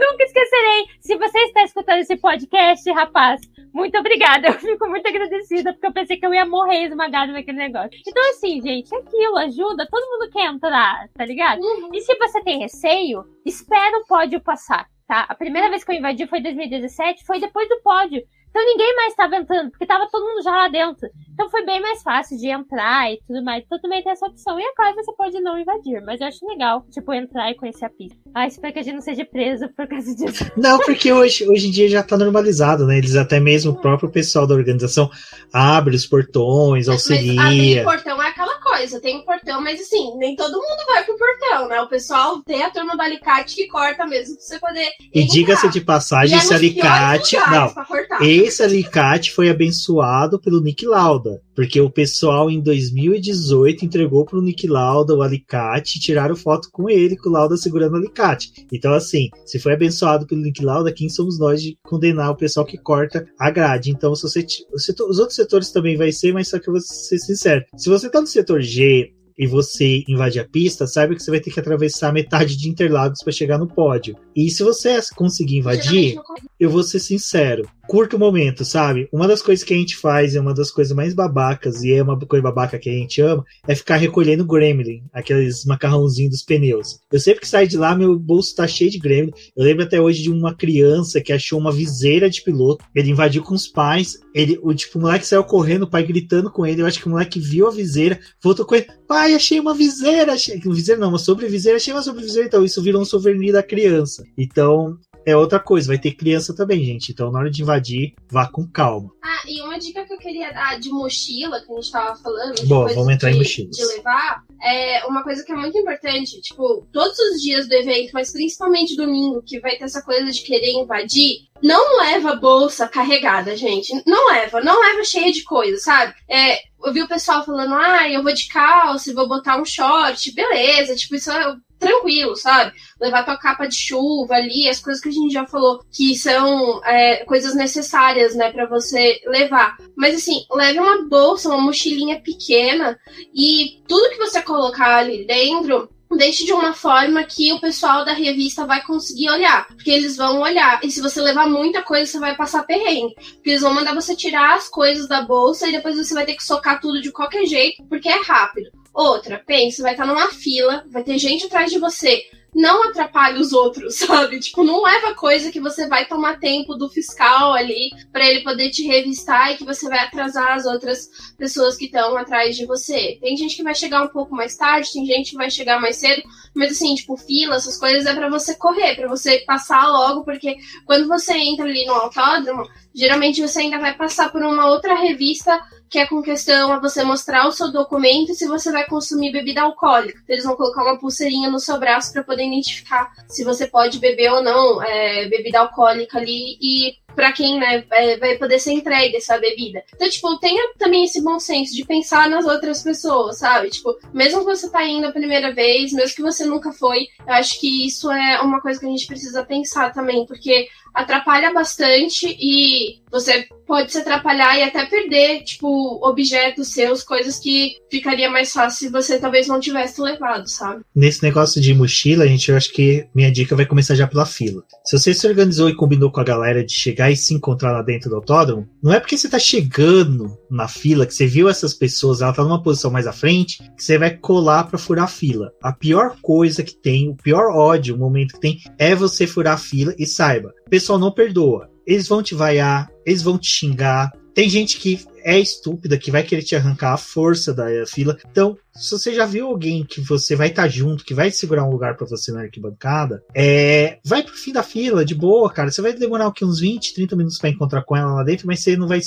Nunca esquecerei. Se você está escutando esse podcast, rapaz, muito obrigada. Eu fico muito agradecida, porque eu pensei que eu ia morrer esmagado naquele negócio. Então, assim, gente, aquilo ajuda. Todo mundo quer entrar, tá ligado? Uhum. E se você tem receio, espera o pódio passar. Tá? A primeira vez que eu invadi foi em 2017, foi depois do pódio. Então ninguém mais estava entrando, porque tava todo mundo já lá dentro. Então foi bem mais fácil de entrar e tudo mais. Então também tem essa opção. E é claro, você pode não invadir, mas eu acho legal, tipo, entrar e conhecer a pista. Ah, espero que a gente não seja preso por causa disso. Não, porque hoje, hoje em dia já tá normalizado, né? Eles até mesmo o próprio pessoal da organização abre os portões, auxilia. Mas abrir portão é aquela coisa, tem um portão, mas assim, nem todo mundo vai pro portão, né? O pessoal tem a turma do alicate que corta mesmo pra você poder. E diga-se de passagem, é esse alicate. Não, esse alicate foi abençoado pelo Nick Lauda, porque o pessoal em 2018 entregou pro Nick Lauda o alicate e tiraram foto com ele, com o Lauda segurando o alicate. Então, assim, se foi abençoado pelo Nick Lauda, quem somos nós de condenar o pessoal que corta a grade? Então, se você, os outros setores também vai ser, mas só que eu vou ser sincero. Se você tá no setor G e você invadir a pista, saiba que você vai ter que atravessar metade de Interlagos para chegar no pódio. E se você conseguir invadir, eu vou ser sincero, curta o momento, sabe? Uma das coisas que a gente faz, é uma das coisas mais babacas, e é uma coisa babaca que a gente ama, é ficar recolhendo gremlin, aqueles macarrãozinhos dos pneus. Eu sempre que saio de lá, meu bolso tá cheio de gremlin. Eu lembro até hoje de uma criança que achou uma viseira de piloto, ele invadiu com os pais, ele, o tipo, o moleque saiu correndo, o pai gritando com ele, eu acho que o moleque viu a viseira, voltou com ele, pai, achei uma viseira, achei, viseira não, uma sobreviseira, achei uma sobreviseira, então isso virou um souvenir da criança. Então, é outra coisa, vai ter criança também, gente. Então, na hora de invadir, vá com calma. Ah, e uma dica que eu queria dar de mochila, que a gente tava falando. Boa, vamos entrar de, em mochilas. De levar, é uma coisa que é muito importante. Tipo, todos os dias do evento, mas principalmente domingo, que vai ter essa coisa de querer invadir, não leva bolsa carregada, gente. Não leva, não leva cheia de coisa, sabe? É, eu vi o pessoal falando, ah, eu vou de calça, vou botar um short, beleza, tipo, isso é tranquilo, sabe? Levar tua capa de chuva ali, as coisas que a gente já falou que são é, coisas necessárias, né, para você levar. Mas assim, leve uma bolsa, uma mochilinha pequena e tudo que você colocar ali dentro deixe de uma forma que o pessoal da revista vai conseguir olhar. Porque eles vão olhar. E se você levar muita coisa, você vai passar perrengue. Porque eles vão mandar você tirar as coisas da bolsa e depois você vai ter que socar tudo de qualquer jeito, porque é rápido. Outra, pense, vai estar numa fila, vai ter gente atrás de você. Não atrapalhe os outros, sabe? Tipo, não leva coisa que você vai tomar tempo do fiscal ali para ele poder te revistar e que você vai atrasar as outras pessoas que estão atrás de você. Tem gente que vai chegar um pouco mais tarde, tem gente que vai chegar mais cedo, mas assim, tipo, fila, essas coisas é para você correr, para você passar logo, porque quando você entra ali no autódromo, geralmente você ainda vai passar por uma outra revista que é com questão a você mostrar o seu documento se você vai consumir bebida alcoólica. Eles vão colocar uma pulseirinha no seu braço para poder identificar se você pode beber ou não é, bebida alcoólica ali e para quem né, vai poder ser entregue essa bebida. Então, tipo, tenha também esse bom senso de pensar nas outras pessoas, sabe? Tipo, mesmo que você tá indo a primeira vez, mesmo que você nunca foi, eu acho que isso é uma coisa que a gente precisa pensar também, porque atrapalha bastante e você pode se atrapalhar e até perder, tipo, objetos seus, coisas que ficaria mais fácil se você talvez não tivesse levado, sabe? Nesse negócio de mochila, gente, eu acho que minha dica vai começar já pela fila. Se você se organizou e combinou com a galera de chegar e se encontrar lá dentro do autódromo, não é porque você tá chegando na fila, que você viu essas pessoas, ela tá numa posição mais à frente, que você vai colar para furar a fila. A pior coisa que tem, o pior ódio, o momento que tem, é você furar a fila e saiba, o pessoal não perdoa. Eles vão te vaiar, eles vão te xingar. Tem gente que é estúpida, que vai querer te arrancar a força da fila. Então, se você já viu alguém que você vai estar tá junto, que vai segurar um lugar para você na arquibancada, é, vai pro fim da fila, de boa, cara. Você vai demorar aqui uns 20, 30 minutos para encontrar com ela lá dentro, mas você não vai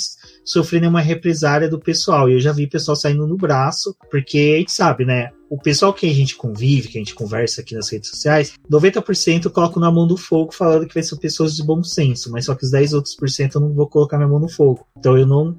sofrer nenhuma represária do pessoal. E eu já vi pessoal saindo no braço, porque a gente sabe, né? o pessoal que a gente convive, que a gente conversa aqui nas redes sociais, 90% coloco na mão do fogo falando que vai ser pessoas de bom senso, mas só que os 10 outros por cento eu não vou colocar minha mão no fogo. Então eu não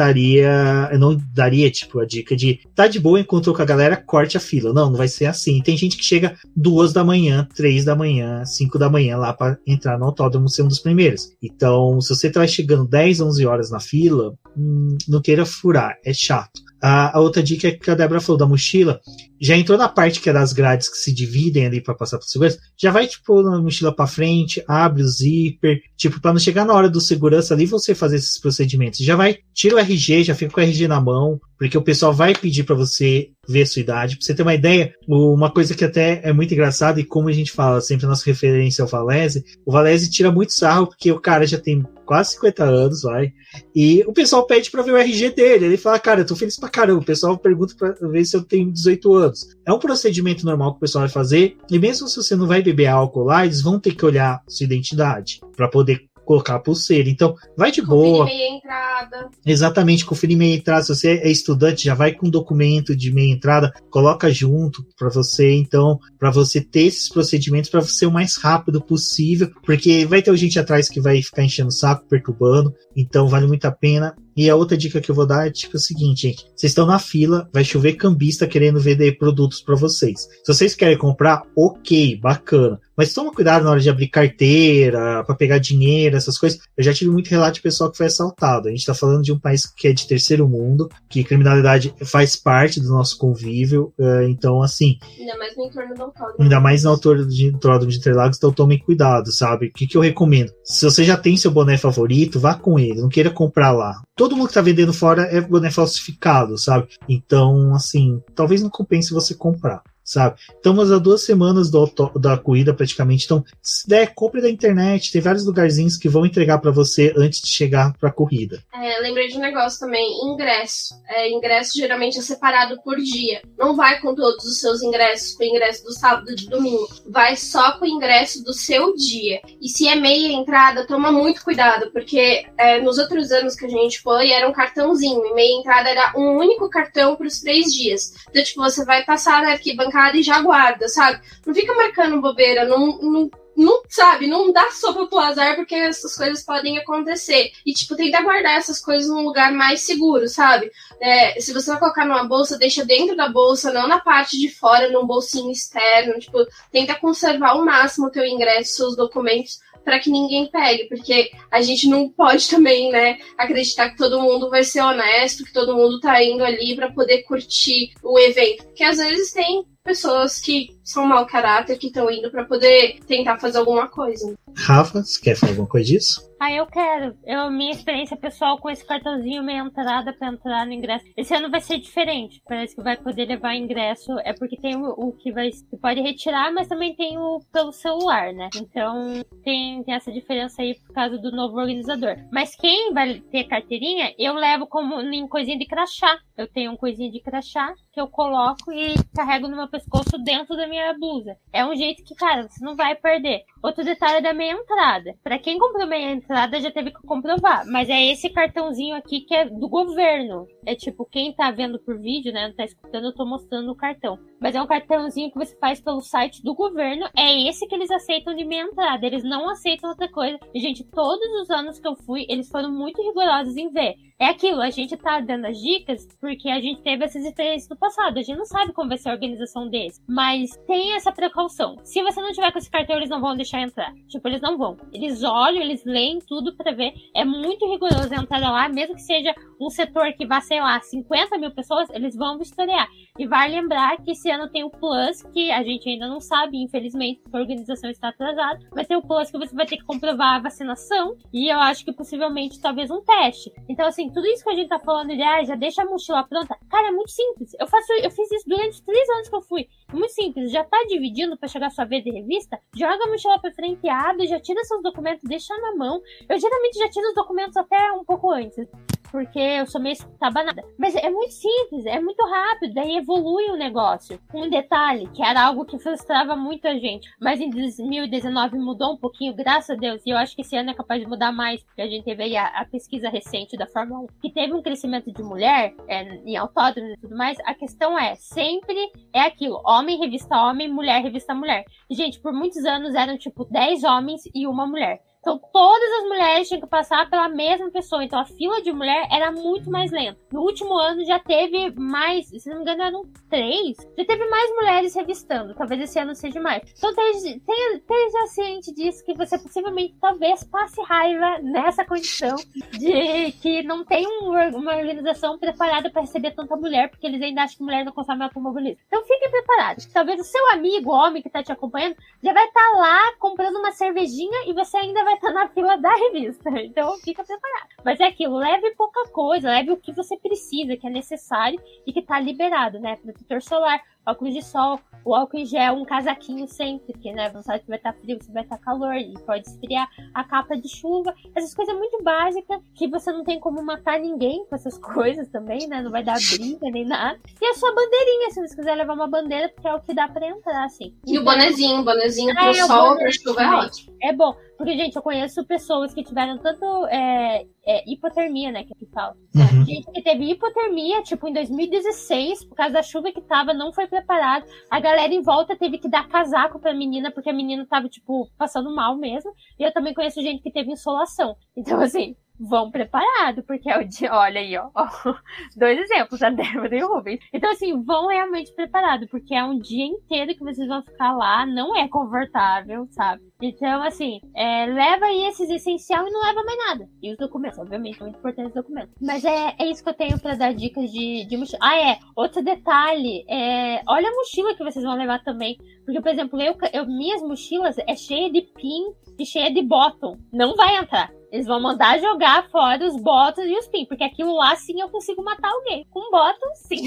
aceitaria, eu não daria, tipo, a dica de tá de boa, encontrou com a galera, corte a fila. Não, não vai ser assim. Tem gente que chega duas da manhã, três da manhã, cinco da manhã lá para entrar no autódromo ser um dos primeiros. Então, se você tá chegando 10, 11 horas na fila, hum, não queira furar, é chato. A, a, outra dica é que a Débora falou da mochila. Já entrou na parte que é das grades que se dividem ali para passar por segurança. Já vai, tipo, na mochila para frente, abre o zíper, tipo, para não chegar na hora do segurança ali você fazer esses procedimentos. Já vai, tira o RG, já fica com o RG na mão, porque o pessoal vai pedir para você ver sua idade. Pra você ter uma ideia, uma coisa que até é muito engraçada, e como a gente fala sempre a nossa referência ao Valese, o Valese tira muito sarro, porque o cara já tem quase 50 anos, vai. E o pessoal pede para ver o RG dele. Ele fala, cara, eu tô feliz pra caramba. O pessoal pergunta pra ver se eu tenho 18 anos. É um procedimento normal que o pessoal vai fazer. E mesmo se você não vai beber álcool lá, eles vão ter que olhar sua identidade para poder colocar a pulseira. Então, vai de conferir boa. meia entrada. Exatamente, conferir meia entrada. Se você é estudante, já vai com documento de meia entrada, coloca junto para você, então, para você ter esses procedimentos para ser o mais rápido possível, porque vai ter gente atrás que vai ficar enchendo o saco, perturbando, então vale muito a pena. E a outra dica que eu vou dar é tipo o seguinte, gente. Vocês estão na fila, vai chover cambista querendo vender produtos para vocês. Se vocês querem comprar, ok, bacana. Mas toma cuidado na hora de abrir carteira, para pegar dinheiro, essas coisas. Eu já tive muito relato de pessoal que foi assaltado. A gente tá falando de um país que é de terceiro mundo, que criminalidade faz parte do nosso convívio. Uh, então, assim. Ainda mais no entorno do autódromo. Ainda mais no autódromo de Interlagos, então tomem cuidado, sabe? O que, que eu recomendo? Se você já tem seu boné favorito, vá com ele. Não queira comprar lá. Todo mundo que tá vendendo fora é boné falsificado, sabe? Então, assim, talvez não compense você comprar sabe? Estamos há duas semanas do, da corrida praticamente. Então, se der, compre da internet. Tem vários lugarzinhos que vão entregar para você antes de chegar para a corrida. É, lembrei de um negócio também: ingresso. É, ingresso geralmente é separado por dia. Não vai com todos os seus ingressos, com o ingresso do sábado e de domingo. Vai só com o ingresso do seu dia. E se é meia entrada, toma muito cuidado, porque é, nos outros anos que a gente foi, era um cartãozinho. E meia entrada era um único cartão para os três dias. Então, tipo, você vai passar na arquibancada e já guarda, sabe? Não fica marcando bobeira, não, não não sabe, não dá sopa pro azar porque essas coisas podem acontecer. E, tipo, tenta guardar essas coisas num lugar mais seguro, sabe? É, se você vai colocar numa bolsa, deixa dentro da bolsa, não na parte de fora, num bolsinho externo. Tipo, tenta conservar ao máximo o teu ingresso, seus documentos, para que ninguém pegue, porque a gente não pode também, né, acreditar que todo mundo vai ser honesto, que todo mundo tá indo ali para poder curtir o evento, porque às vezes tem pessoas que são mau caráter que estão indo para poder tentar fazer alguma coisa. Rafa, você quer falar alguma coisa disso? Ah, eu quero. Eu, minha experiência pessoal com esse cartãozinho meia entrada para entrar no ingresso. Esse ano vai ser diferente. Parece que vai poder levar ingresso. É porque tem o, o que vai que pode retirar, mas também tem o pelo celular, né? Então tem, tem essa diferença aí por causa do novo organizador. Mas quem vai ter carteirinha, eu levo como em coisinha de crachá. Eu tenho um coisinha de crachá que eu coloco e carrego no meu pescoço dentro da minha blusa. É um jeito que, cara, você não vai perder. Outro detalhe é da meia entrada. Para quem comprou meia entrada já teve que comprovar, mas é esse cartãozinho aqui que é do governo. É tipo, quem tá vendo por vídeo, né, não tá escutando, eu tô mostrando o cartão. Mas é um cartãozinho que você faz pelo site do governo. É esse que eles aceitam de meia entrada. Eles não aceitam outra coisa. E, gente, todos os anos que eu fui, eles foram muito rigorosos em ver. É aquilo, a gente tá dando as dicas porque a gente teve essas experiências do passado. A gente não sabe como vai ser a organização deles. Mas tem essa precaução. Se você não tiver com esse cartão, eles não vão deixar entrar. Tipo, eles não vão. Eles olham, eles leem tudo para ver. É muito rigoroso a entrada lá, mesmo que seja um setor que vá, sei lá, 50 mil pessoas, eles vão vistoriar. E vai lembrar que esse ano tem o Plus, que a gente ainda não sabe, infelizmente, porque a organização está atrasada. Mas tem o Plus que você vai ter que comprovar a vacinação. E eu acho que possivelmente talvez um teste. Então, assim, tudo isso que a gente tá falando de ah, já deixa a mochila pronta. Cara, é muito simples. Eu faço, eu fiz isso durante três anos que eu fui. É muito simples. Já tá dividindo para chegar sua vez de revista, joga a mochila pra frente, abre, já tira seus documentos, deixa na mão. Eu geralmente já tiro os documentos até um pouco antes. Porque eu sou meio tabanada. Mas é muito simples, é muito rápido, daí evolui o negócio. Um detalhe, que era algo que frustrava muito a gente, mas em 2019 mudou um pouquinho, graças a Deus, e eu acho que esse ano é capaz de mudar mais, porque a gente teve aí a, a pesquisa recente da Fórmula 1, que teve um crescimento de mulher é, em autódromos e tudo mais. A questão é, sempre é aquilo, homem revista homem, mulher revista mulher. E, gente, por muitos anos eram tipo 10 homens e uma mulher. Então todas as mulheres tinham que passar pela mesma pessoa. Então a fila de mulher era muito mais lenta. No último ano já teve mais, se não me engano, eram três. Já teve mais mulheres revistando. Talvez esse ano seja mais. Então esteja ciente disso que você possivelmente talvez passe raiva nessa condição de que não tem um, uma organização preparada para receber tanta mulher, porque eles ainda acham que mulher não consome automobilismo. Então fiquem preparados. Talvez o seu amigo, homem que está te acompanhando, já vai estar tá lá comprando uma cervejinha e você ainda vai vai estar na fila da revista. Então fica preparado. Mas é aquilo, leve pouca coisa, leve o que você precisa, que é necessário e que tá liberado, né? Protetor solar, óculos de sol, o álcool em gel, um casaquinho sempre, porque né, você sabe que vai estar frio, você vai estar calor e pode esfriar, a capa de chuva, essas coisas muito básicas que você não tem como matar ninguém com essas coisas também, né? Não vai dar briga nem nada. E a sua bandeirinha, se você quiser levar uma bandeira, porque é o que dá pra entrar, assim. E então, o bonezinho, o bonezinho pro é, sol, pra chuva é ótimo. É bom. Porque, gente, eu conheço pessoas que tiveram tanto é, é, hipotermia, né? Que aqui fala. Uhum. Gente que teve hipotermia, tipo, em 2016, por causa da chuva que tava, não foi preparado. A galera em volta teve que dar casaco pra menina, porque a menina tava, tipo, passando mal mesmo. E eu também conheço gente que teve insolação. Então, assim, vão preparado, porque é o dia, olha aí, ó, dois exemplos, a Débora e o Rubens. Então, assim, vão realmente preparado, porque é um dia inteiro que vocês vão ficar lá, não é confortável, sabe? Então, assim, é, leva aí esses essencial e não leva mais nada. E os documentos, obviamente, muito importantes os documentos. Mas é, é isso que eu tenho para dar dicas de, de mochila. Ah, é, outro detalhe, é, olha a mochila que vocês vão levar também. Porque, por exemplo, eu, eu minhas mochilas é cheia de pin e cheia de bottom. Não vai entrar. Eles vão mandar jogar fora os botões e os pin, porque aquilo lá sim eu consigo matar alguém. Com botão, sim.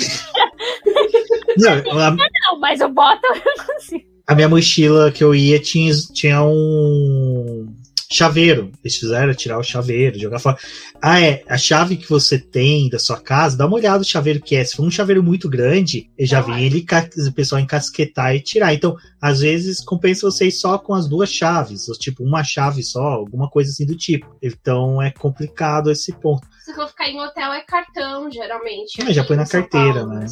Não, a... não mas o botão eu consigo. A minha mochila que eu ia tinha, tinha um chaveiro. Eles fizeram tirar o chaveiro, jogar fora. Ah, é. A chave que você tem da sua casa, dá uma olhada no chaveiro que é. Se for um chaveiro muito grande, eu já vi ele o pessoal encasquetar e tirar. Então, às vezes, compensa vocês só com as duas chaves, ou tipo, uma chave só, alguma coisa assim do tipo. Então é complicado esse ponto. Se for ficar em hotel, é cartão, geralmente. É, já põe na carteira, Paulo, né?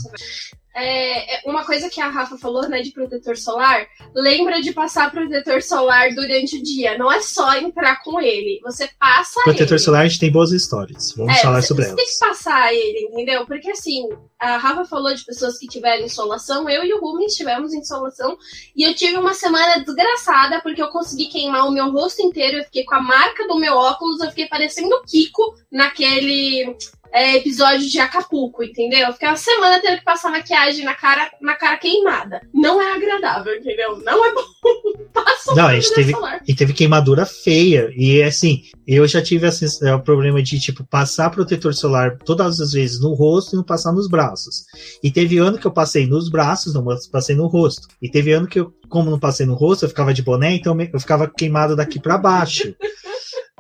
É, é, uma coisa que a Rafa falou, né, de protetor solar, lembra de passar protetor solar durante o dia. Não é só entrar com ele. Você passa Protetor ele. solar, a gente tem boas histórias. Vamos é, falar sobre você elas. Você tem que passar ele, entendeu? Porque assim, a Rafa falou de pessoas que tiveram insolação. Eu e o Rubens tivemos insolação. E eu tive uma semana desgraçada, porque eu consegui queimar o meu rosto inteiro. Eu fiquei com a marca do meu óculos. Eu fiquei parecendo o Kiko naquele é, episódio de Acapulco, entendeu? Eu fiquei uma semana tendo que passar maquiagem na cara, na cara queimada. Não é agradável, entendeu? Não é bom. Passa Não, a gente teve, e teve queimadura feia. E assim, eu já tive assim, é, o problema de, tipo, passar protetor solar todas as vezes no rosto e não passar nos braços. E teve ano que eu passei nos braços, não passei no rosto. E teve ano que eu, como não passei no rosto, eu ficava de boné, então eu ficava queimado daqui para baixo.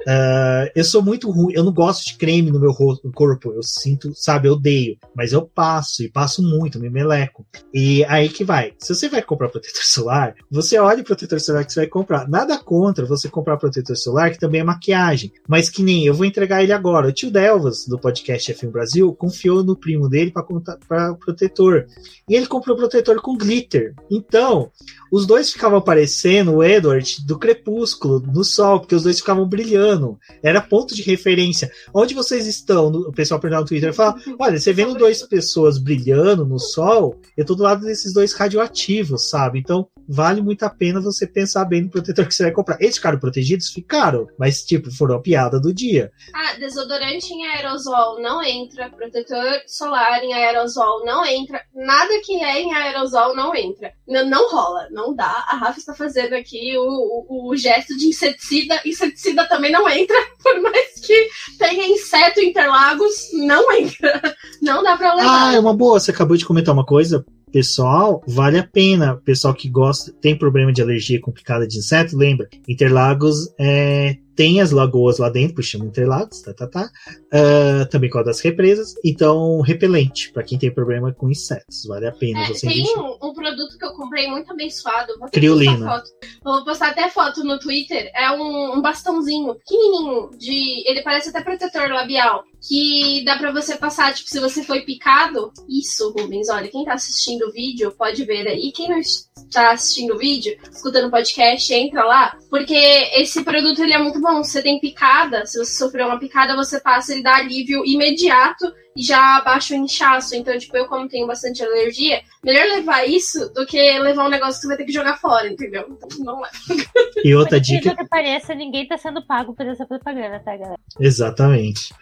Uh, eu sou muito ruim, eu não gosto de creme no meu rosto, no corpo, eu sinto, sabe, eu odeio, mas eu passo e passo muito, me meleco. E aí que vai. Se você vai comprar protetor solar, você olha o protetor solar que você vai comprar. Nada contra você comprar protetor solar, que também é maquiagem, mas que nem eu vou entregar ele agora. O tio Delvas, do podcast F1 Brasil, confiou no primo dele para protetor. E ele comprou protetor com glitter. Então, os dois ficavam aparecendo, o Edward, do crepúsculo, no sol, porque os dois ficavam brilhando ano. Era ponto de referência. Onde vocês estão? O pessoal pergunta no Twitter fala: olha, você vendo duas pessoas brilhando no sol, eu tô do lado desses dois radioativos, sabe? Então vale muito a pena você pensar bem no protetor que você vai comprar. Eles ficaram protegidos? Ficaram, mas tipo, foram a piada do dia. Ah, desodorante em aerosol não entra, protetor solar em aerosol não entra, nada que é em aerosol não entra. Não, não rola, não dá. A Rafa está fazendo aqui o, o, o gesto de inseticida, inseticida também não entra, por mais que tenha inseto Interlagos, não entra. Não dá pra levar. Ah, é uma boa. Você acabou de comentar uma coisa. Pessoal, vale a pena. Pessoal que gosta, tem problema de alergia com picada de inseto, lembra? Interlagos é, tem as lagoas lá dentro, por chama Interlagos, tá, tá, tá. Uh, também com a das represas. Então, repelente, para quem tem problema com insetos. Vale a pena é, você Tem um, um, produto que eu comprei muito abençoado. Vou Criolina. Vou postar até foto no Twitter. É um, um bastãozinho pequenininho. De, ele parece até protetor labial. Que dá para você passar, tipo, se você foi picado. Isso, Rubens, olha, quem tá assistindo o vídeo pode ver aí. Quem não está assistindo o vídeo, escutando o podcast, entra lá. Porque esse produto ele é muito bom. Você tem picada, se você sofreu uma picada, você passa, ele dá alívio imediato já abaixa o inchaço. Então, tipo, eu como tenho bastante alergia, melhor levar isso do que levar um negócio que você vai ter que jogar fora, entendeu? Então, não leva. E outra Porque dica. que pareça, ninguém tá sendo pago por essa propaganda, tá, galera? Exatamente.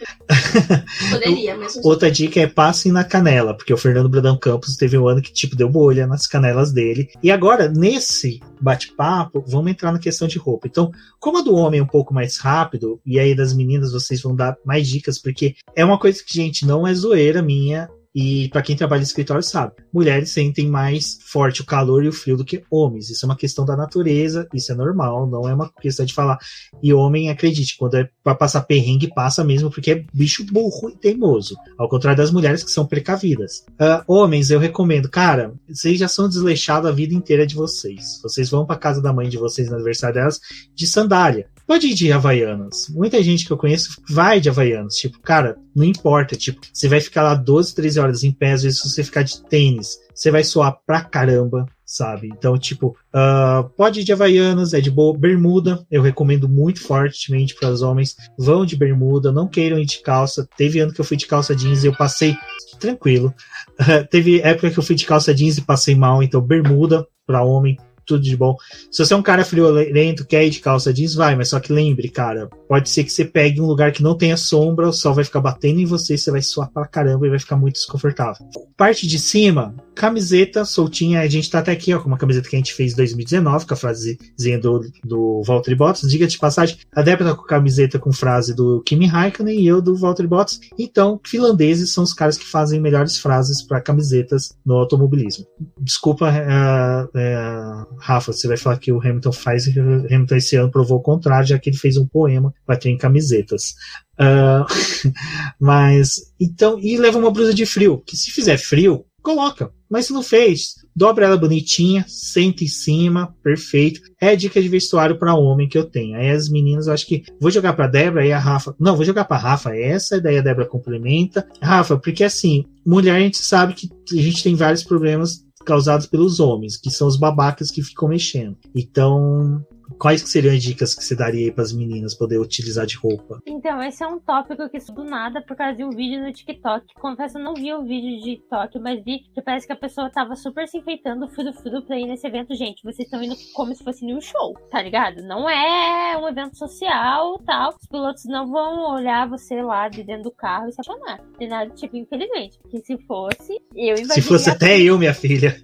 Poderia, mesmo. Outra dica é passem na canela, porque o Fernando Bradão Campos teve um ano que, tipo, deu bolha nas canelas dele. E agora, nesse bate-papo, vamos entrar na questão de roupa. Então, como a do homem é um pouco mais rápido, e aí das meninas vocês vão dar mais dicas, porque é uma coisa que, gente, não é zoeira minha, e para quem trabalha em escritório sabe, mulheres sentem mais forte o calor e o frio do que homens. Isso é uma questão da natureza, isso é normal, não é uma questão de falar. E homem, acredite, quando é para passar perrengue, passa mesmo, porque é bicho burro e teimoso. Ao contrário das mulheres que são precavidas. Uh, homens, eu recomendo, cara, vocês já são desleixados a vida inteira de vocês. Vocês vão para casa da mãe de vocês no aniversário delas de sandália. Pode ir de Havaianas. Muita gente que eu conheço vai de Havaianas. Tipo, cara, não importa. Tipo, você vai ficar lá 12, 13 horas em pé, às vezes se você ficar de tênis, você vai suar pra caramba, sabe? Então, tipo, uh, pode ir de Havaianas, é de boa. Bermuda, eu recomendo muito fortemente para os homens. Vão de bermuda, não queiram ir de calça. Teve ano que eu fui de calça jeans e eu passei tranquilo. Uh, teve época que eu fui de calça jeans e passei mal, então bermuda para homem tudo de bom. Se você é um cara friolento, quer ir de calça jeans, vai, mas só que lembre, cara, pode ser que você pegue um lugar que não tenha sombra, o sol vai ficar batendo em você, você vai suar pra caramba e vai ficar muito desconfortável. Parte de cima, camiseta soltinha, a gente tá até aqui, ó, com uma camiseta que a gente fez em 2019, com a frasezinha do, do Valtteri Bottas. Diga de passagem, a Débora tá com camiseta com frase do Kimi Raikkonen e eu do Valtteri Bottas. Então, finlandeses são os caras que fazem melhores frases para camisetas no automobilismo. Desculpa, uh, uh, Rafa, você vai falar que o Hamilton faz, o Hamilton esse ano provou o contrário, já que ele fez um poema para ter em camisetas. Uh, mas, então, e leva uma blusa de frio, que se fizer frio, coloca. Mas se não fez, dobra ela bonitinha, senta em cima, perfeito. É dica de vestuário para homem que eu tenho. Aí as meninas, eu acho que vou jogar para Débora e a Rafa. Não, vou jogar para Rafa. Essa daí a Débora complementa. Rafa, porque assim, mulher a gente sabe que a gente tem vários problemas causados pelos homens, que são os babacas que ficam mexendo. Então, quais que seriam as dicas que você daria para as meninas poder utilizar de roupa? Então, esse é um tópico que do nada por causa de um vídeo no TikTok. Confesso, eu não vi o vídeo de TikTok, mas vi que parece que a pessoa tava super se enfeitando furo furo pra ir nesse evento. Gente, vocês estão indo como se fosse um show, tá ligado? Não é um evento social tal. Os pilotos não vão olhar você lá de dentro do carro e se apaixonar. Tem nada tipo, infelizmente. Porque se fosse, eu invadiria. Se fosse até eu, minha filha.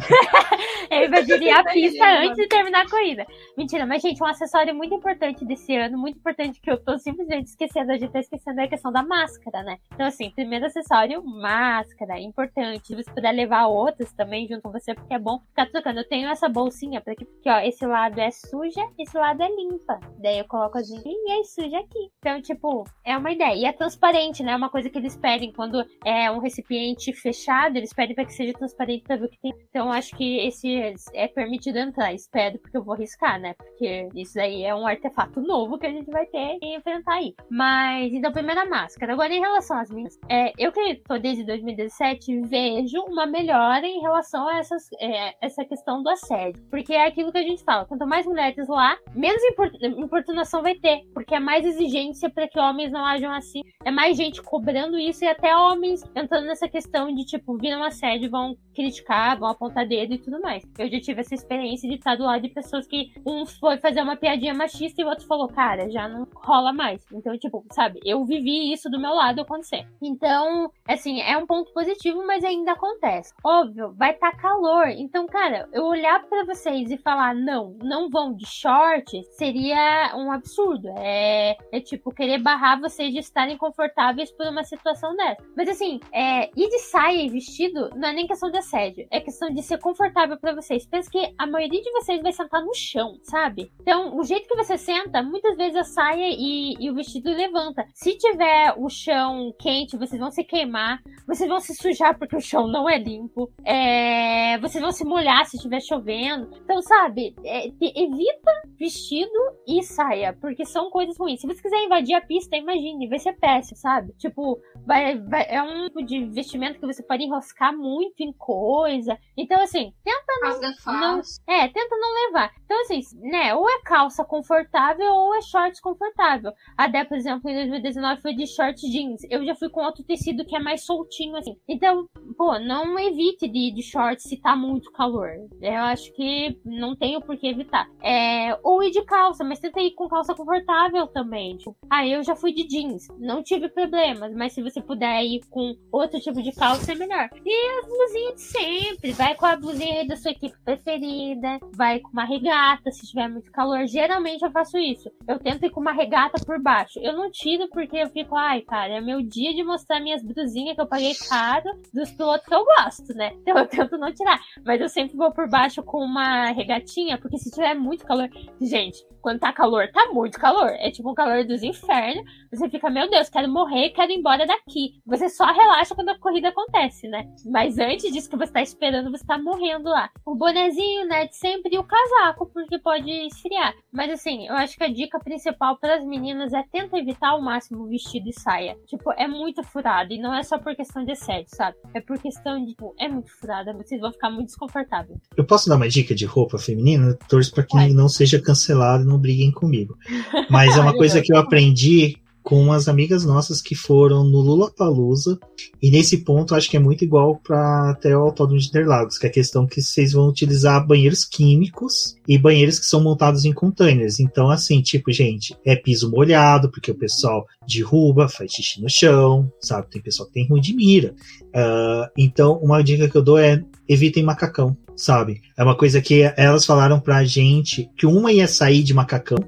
eu invadiria a pista antes de terminar a corrida. Mentira, mas, gente, um acessório muito importante desse ano, muito importante que eu tô simplesmente esquecendo, a gente tá esquecendo é a questão da máscara, né? Então, assim, primeiro acessório, máscara, importante. Se você puder levar outras também junto com você, porque é bom ficar trocando. Eu tenho essa bolsinha, porque, porque ó, esse lado é suja, esse lado é limpa. Daí eu coloco assim, e é suja aqui. Então, tipo, é uma ideia. E é transparente, né? É uma coisa que eles pedem quando é um recipiente fechado, eles pedem para que seja transparente pra ver o que tem. Então, acho que esse é permitido entrar. Espero, porque eu vou arriscar, né? Porque isso aí é um artefato novo que a gente vai ter que enfrentar aí. Mas, então, primeira máscara. Agora, em relação às minhas, é, eu que tô desde 2017, vejo uma melhora em relação a essas, é, essa questão do assédio. Porque é aquilo que a gente fala: quanto mais mulheres lá, menos importunação vai ter. Porque é mais exigência para que homens não ajam assim. É mais gente cobrando isso e até homens entrando nessa questão de, tipo, viram assédio, vão criticar, vão apontar dedo e tudo mais. Eu já tive essa experiência de estar do lado de pessoas que um foi fazer uma piadinha machista e o outro falou, cara, já não rola mais. Então, tipo, sabe, eu vivi isso do meu lado acontecer. Então, assim, é um ponto positivo, mas ainda acontece. Óbvio, vai estar tá calor. Então, cara, eu olhar para vocês e falar, não, não vão de short, seria um absurdo. É, é tipo, querer barrar vocês de estarem confortáveis por uma situação dessa. Mas assim, é, ir de saia e vestido não é nem questão de assédio, é questão de ser confortável para vocês. Pensa que a maioria de vocês vai sentar no chão, sabe? Então, o jeito que você senta, muitas vezes a saia e, e o vestido levanta. Se tiver o chão quente, vocês vão se queimar, vocês vão se sujar porque o chão não é limpo, é, vocês vão se molhar se estiver chovendo. Então, sabe, é, evita vestido e saia, porque são coisas ruins. Se você quiser invadir a pista, imagine, vai ser péssimo, sabe? Tipo, vai, vai, é um tipo de vestimento que você pode enroscar muito em coisa. Então, assim, tenta não, não. É, tenta não levar. Então, assim, né, ou é calça confortável ou é shorts confortável. A Dé, por exemplo, em 2019 foi de short jeans. Eu já fui com outro tecido que é mais soltinho, assim. Então, pô, não evite de, de shorts se tá muito calor. Eu acho que não tenho por que evitar. É, ou ir de calça, mas tenta ir com calça confortável também. Tipo, ah, eu já fui de jeans, não tive problemas, mas se você puder ir com outro tipo de calça, é melhor. E as blusinhas de sempre. Vai com a blusinha da sua equipe preferida, vai com uma regata se tiver muito calor. Geralmente eu faço isso. Eu tento ir com uma regata por baixo. Eu não tiro porque eu fico, ai, cara, é meu dia de mostrar minhas blusinhas que eu paguei caro dos pilotos que eu gosto, né? Então eu tento não tirar. Mas eu sempre vou por baixo com uma regatinha, porque se tiver muito calor. Gente, quando tá calor, tá muito calor. É tipo um calor dos infernos. Você fica, meu Deus, quero morrer, quero ir embora daqui. Você só relaxa quando a corrida acontece, né? Mas antes disso que você tá esperando, você tá morrendo lá. O bonezinho, né, de sempre e o casaco, porque pode esfriar. Mas assim, eu acho que a dica principal para as meninas é tenta evitar ao máximo vestido e saia. Tipo, é muito furado. E não é só por questão de assédio, sabe? É por questão de, tipo, é muito furada. Vocês vão ficar muito desconfortáveis. Eu posso dar uma dica de roupa feminina? Torço pra que não seja cancelado, não briguem comigo. Mas é uma coisa que eu aprendi com umas amigas nossas que foram no Lula Palusa e nesse ponto acho que é muito igual para até o Autódromo de Interlagos, que é a questão que vocês vão utilizar banheiros químicos e banheiros que são montados em containers. Então, assim, tipo, gente, é piso molhado, porque o pessoal derruba, faz xixi no chão, sabe? Tem pessoal que tem ruim de mira. Uh, então, uma dica que eu dou é evitem macacão, sabe? É uma coisa que elas falaram pra gente que uma ia sair de macacão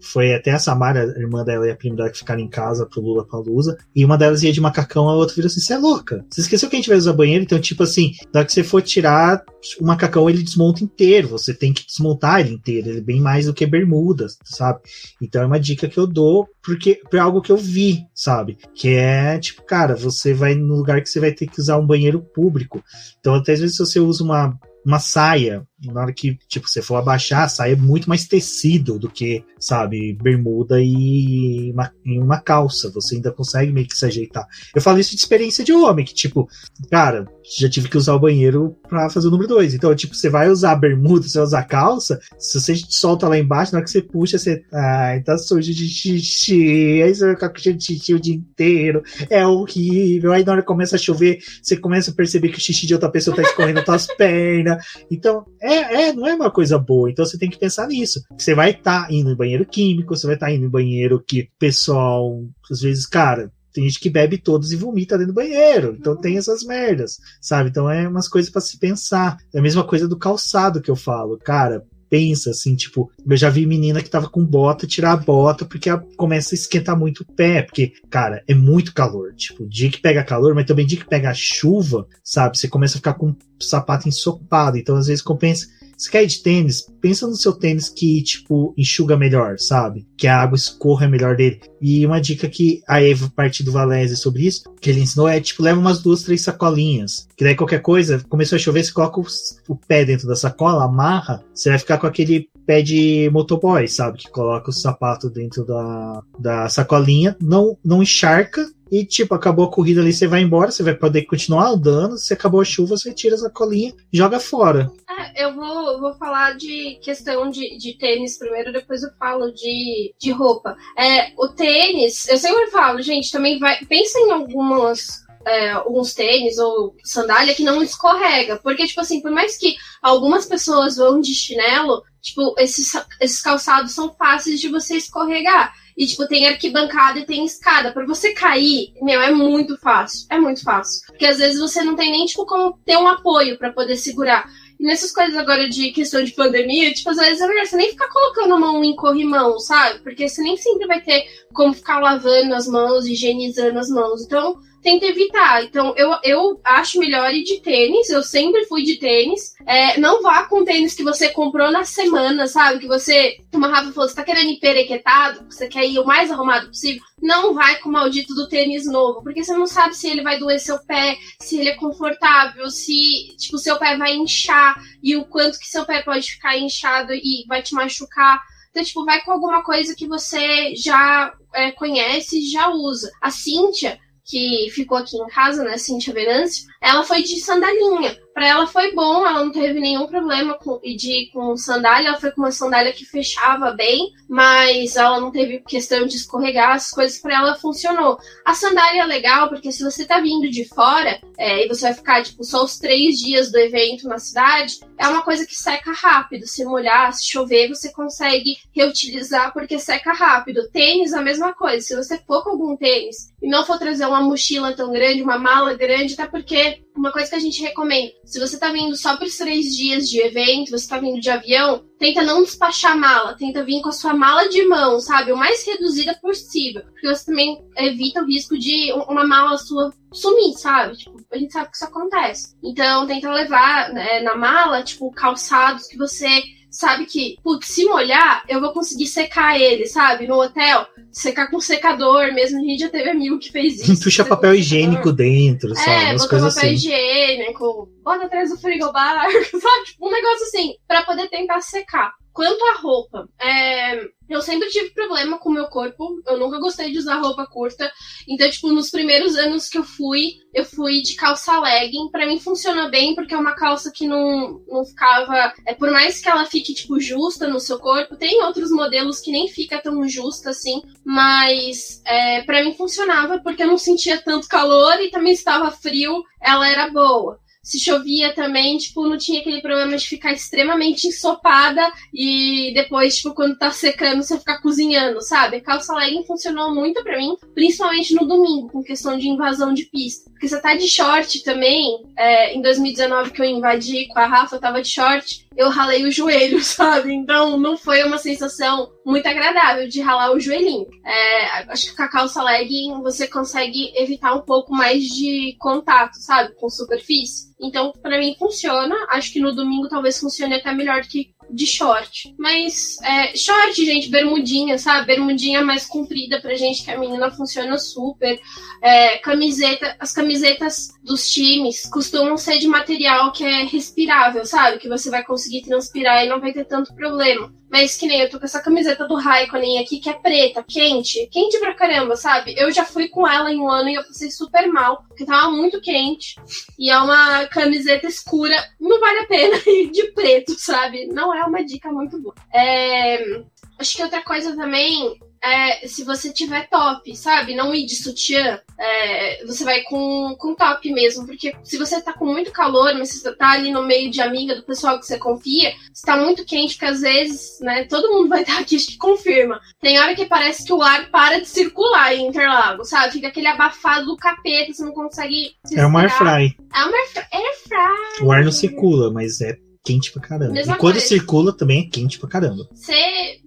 foi até a Samara, a irmã dela e a prima dela que ficaram em casa pro Lula Palusa. E uma delas ia de macacão, a outra virou assim: você é louca? Você esqueceu que a gente vai usar banheiro? Então, tipo assim, na hora que você for tirar o macacão, ele desmonta inteiro. Você tem que desmontar ele inteiro. Ele é bem mais do que bermudas, sabe? Então é uma dica que eu dou, porque é algo que eu vi, sabe? Que é, tipo, cara, você vai no lugar que você vai ter que usar um banheiro público. Então, até às vezes, se você usa uma uma saia, na hora que, tipo, você for abaixar, é muito mais tecido do que, sabe, bermuda e uma, e uma calça. Você ainda consegue meio que se ajeitar. Eu falo isso de experiência de homem, que, tipo, cara, já tive que usar o banheiro pra fazer o número 2. Então, tipo, você vai usar bermuda, você vai usar calça, se você solta lá embaixo, na hora que você puxa, você. Ai, tá sujo de xixi. Aí você vai ficar com cheio de xixi o dia inteiro. É horrível. Aí na hora que começa a chover, você começa a perceber que o xixi de outra pessoa tá escorrendo nas tuas pernas. Então, é, é, não é uma coisa boa. Então você tem que pensar nisso. Você vai estar tá indo em banheiro químico, você vai estar tá indo em banheiro que o pessoal, às vezes, cara, tem gente que bebe todos e vomita dentro do banheiro. Então tem essas merdas, sabe? Então é umas coisas para se pensar. É a mesma coisa do calçado que eu falo. Cara, pensa, assim, tipo, eu já vi menina que tava com bota, tirar a bota, porque começa a esquentar muito o pé, porque, cara, é muito calor. Tipo, dia que pega calor, mas também dia que pega chuva, sabe? Você começa a ficar com o sapato ensopado, então às vezes compensa você quer ir de tênis? Pensa no seu tênis que, tipo, enxuga melhor, sabe? Que a água escorra melhor dele. E uma dica que a Eva partiu do Valese sobre isso, que ele ensinou é, tipo, leva umas duas, três sacolinhas. Que daí qualquer coisa, começou a chover, você coloca o pé dentro da sacola, amarra, você vai ficar com aquele pé de motoboy, sabe? Que coloca o sapato dentro da, da sacolinha, não, não encharca e, tipo, acabou a corrida ali, você vai embora, você vai poder continuar andando. Se acabou a chuva, você tira essa colinha joga fora. É, eu vou, vou falar de questão de, de tênis primeiro, depois eu falo de, de roupa. É, o tênis, eu sempre falo, gente, também vai. Pensa em algumas é, alguns tênis ou sandália que não escorrega. Porque, tipo assim, por mais que algumas pessoas vão de chinelo, tipo, esses, esses calçados são fáceis de você escorregar. E, tipo, tem arquibancada e tem escada. para você cair, meu, é muito fácil. É muito fácil. Porque às vezes você não tem nem, tipo, como ter um apoio para poder segurar. E nessas coisas agora de questão de pandemia, tipo, às vezes é melhor você nem ficar colocando a mão em corrimão, sabe? Porque você nem sempre vai ter como ficar lavando as mãos, higienizando as mãos. Então, tenta evitar. Então, eu, eu acho melhor ir de tênis. Eu sempre fui de tênis. É, não vá com tênis que você comprou na semana, sabe? Que você, como a Rafa falou, você tá querendo ir perequetado, você quer ir o mais arrumado possível. Não vai com o maldito do tênis novo, porque você não sabe se ele vai doer seu pé, se ele é confortável, se, tipo, seu pé vai inchar e o quanto que seu pé pode ficar inchado e vai te machucar. Então, tipo, vai com alguma coisa que você já é, conhece e já usa. A Cíntia, que ficou aqui em casa, né, Cintia Venâncio, ela foi de sandalinha. Para ela foi bom, ela não teve nenhum problema com, de com sandália, ela foi com uma sandália que fechava bem, mas ela não teve questão de escorregar, as coisas para ela funcionou. A sandália é legal porque se você tá vindo de fora é, e você vai ficar tipo só os três dias do evento na cidade, é uma coisa que seca rápido. Se molhar, se chover, você consegue reutilizar porque seca rápido. Tênis, a mesma coisa. Se você for com algum tênis e não for trazer uma mochila tão grande, uma mala grande, até porque uma coisa que a gente recomenda, se você tá vindo só para os três dias de evento, você tá vindo de avião, tenta não despachar a mala, tenta vir com a sua mala de mão, sabe? O mais reduzida possível. Porque você também evita o risco de uma mala sua sumir, sabe? Tipo, a gente sabe que isso acontece. Então, tenta levar né, na mala, tipo, calçados que você sabe que, putz, se molhar, eu vou conseguir secar ele, sabe? No hotel, secar com secador mesmo. A gente já teve amigo que fez isso. Puxa papel higiênico dentro, sabe? É, coisas papel assim. higiênico, bota atrás do frigobar, sabe? Tipo, um negócio assim, para poder tentar secar. Quanto à roupa, é, eu sempre tive problema com o meu corpo. Eu nunca gostei de usar roupa curta. Então, tipo, nos primeiros anos que eu fui, eu fui de calça legging. Para mim funciona bem, porque é uma calça que não, não ficava. É, por mais que ela fique, tipo, justa no seu corpo, tem outros modelos que nem fica tão justa assim. Mas é, para mim funcionava porque eu não sentia tanto calor e também estava frio, ela era boa se chovia também, tipo, não tinha aquele problema de ficar extremamente ensopada e depois, tipo, quando tá secando, você ficar cozinhando, sabe? A calça legging funcionou muito para mim, principalmente no domingo, com questão de invasão de pista. Porque você tá de short também, é, em 2019 que eu invadi com a Rafa, eu tava de short, eu ralei o joelho, sabe? Então não foi uma sensação muito agradável de ralar o joelhinho. É, acho que com a calça legging você consegue evitar um pouco mais de contato, sabe? Com superfície. Então, para mim funciona. Acho que no domingo talvez funcione até melhor que de short. Mas, é, short, gente, bermudinha, sabe? Bermudinha mais comprida pra gente, que a menina funciona super. É, camiseta, as camisetas dos times costumam ser de material que é respirável, sabe? Que você vai conseguir transpirar e não vai ter tanto problema. Mas que nem eu tô com essa camiseta do Raikkonen aqui, que é preta, quente. Quente pra caramba, sabe? Eu já fui com ela em um ano e eu passei super mal, porque tava muito quente. E é uma camiseta escura, não vale a pena ir de preto, sabe? Não é uma dica muito boa. É... Acho que outra coisa também é, se você tiver top, sabe? Não ir de sutiã, é, você vai com, com top mesmo. Porque se você tá com muito calor, mas você tá ali no meio de amiga do pessoal que você confia, você tá muito quente, porque às vezes, né, todo mundo vai estar aqui que confirma. Tem hora que parece que o ar para de circular em Interlagos, sabe? Fica aquele abafado do capeta, você não consegue. Respirar. É um air fry. É um air fry. O ar não circula, mas é quente pra caramba. Mesma e quando coisa. circula também é quente pra caramba. Se,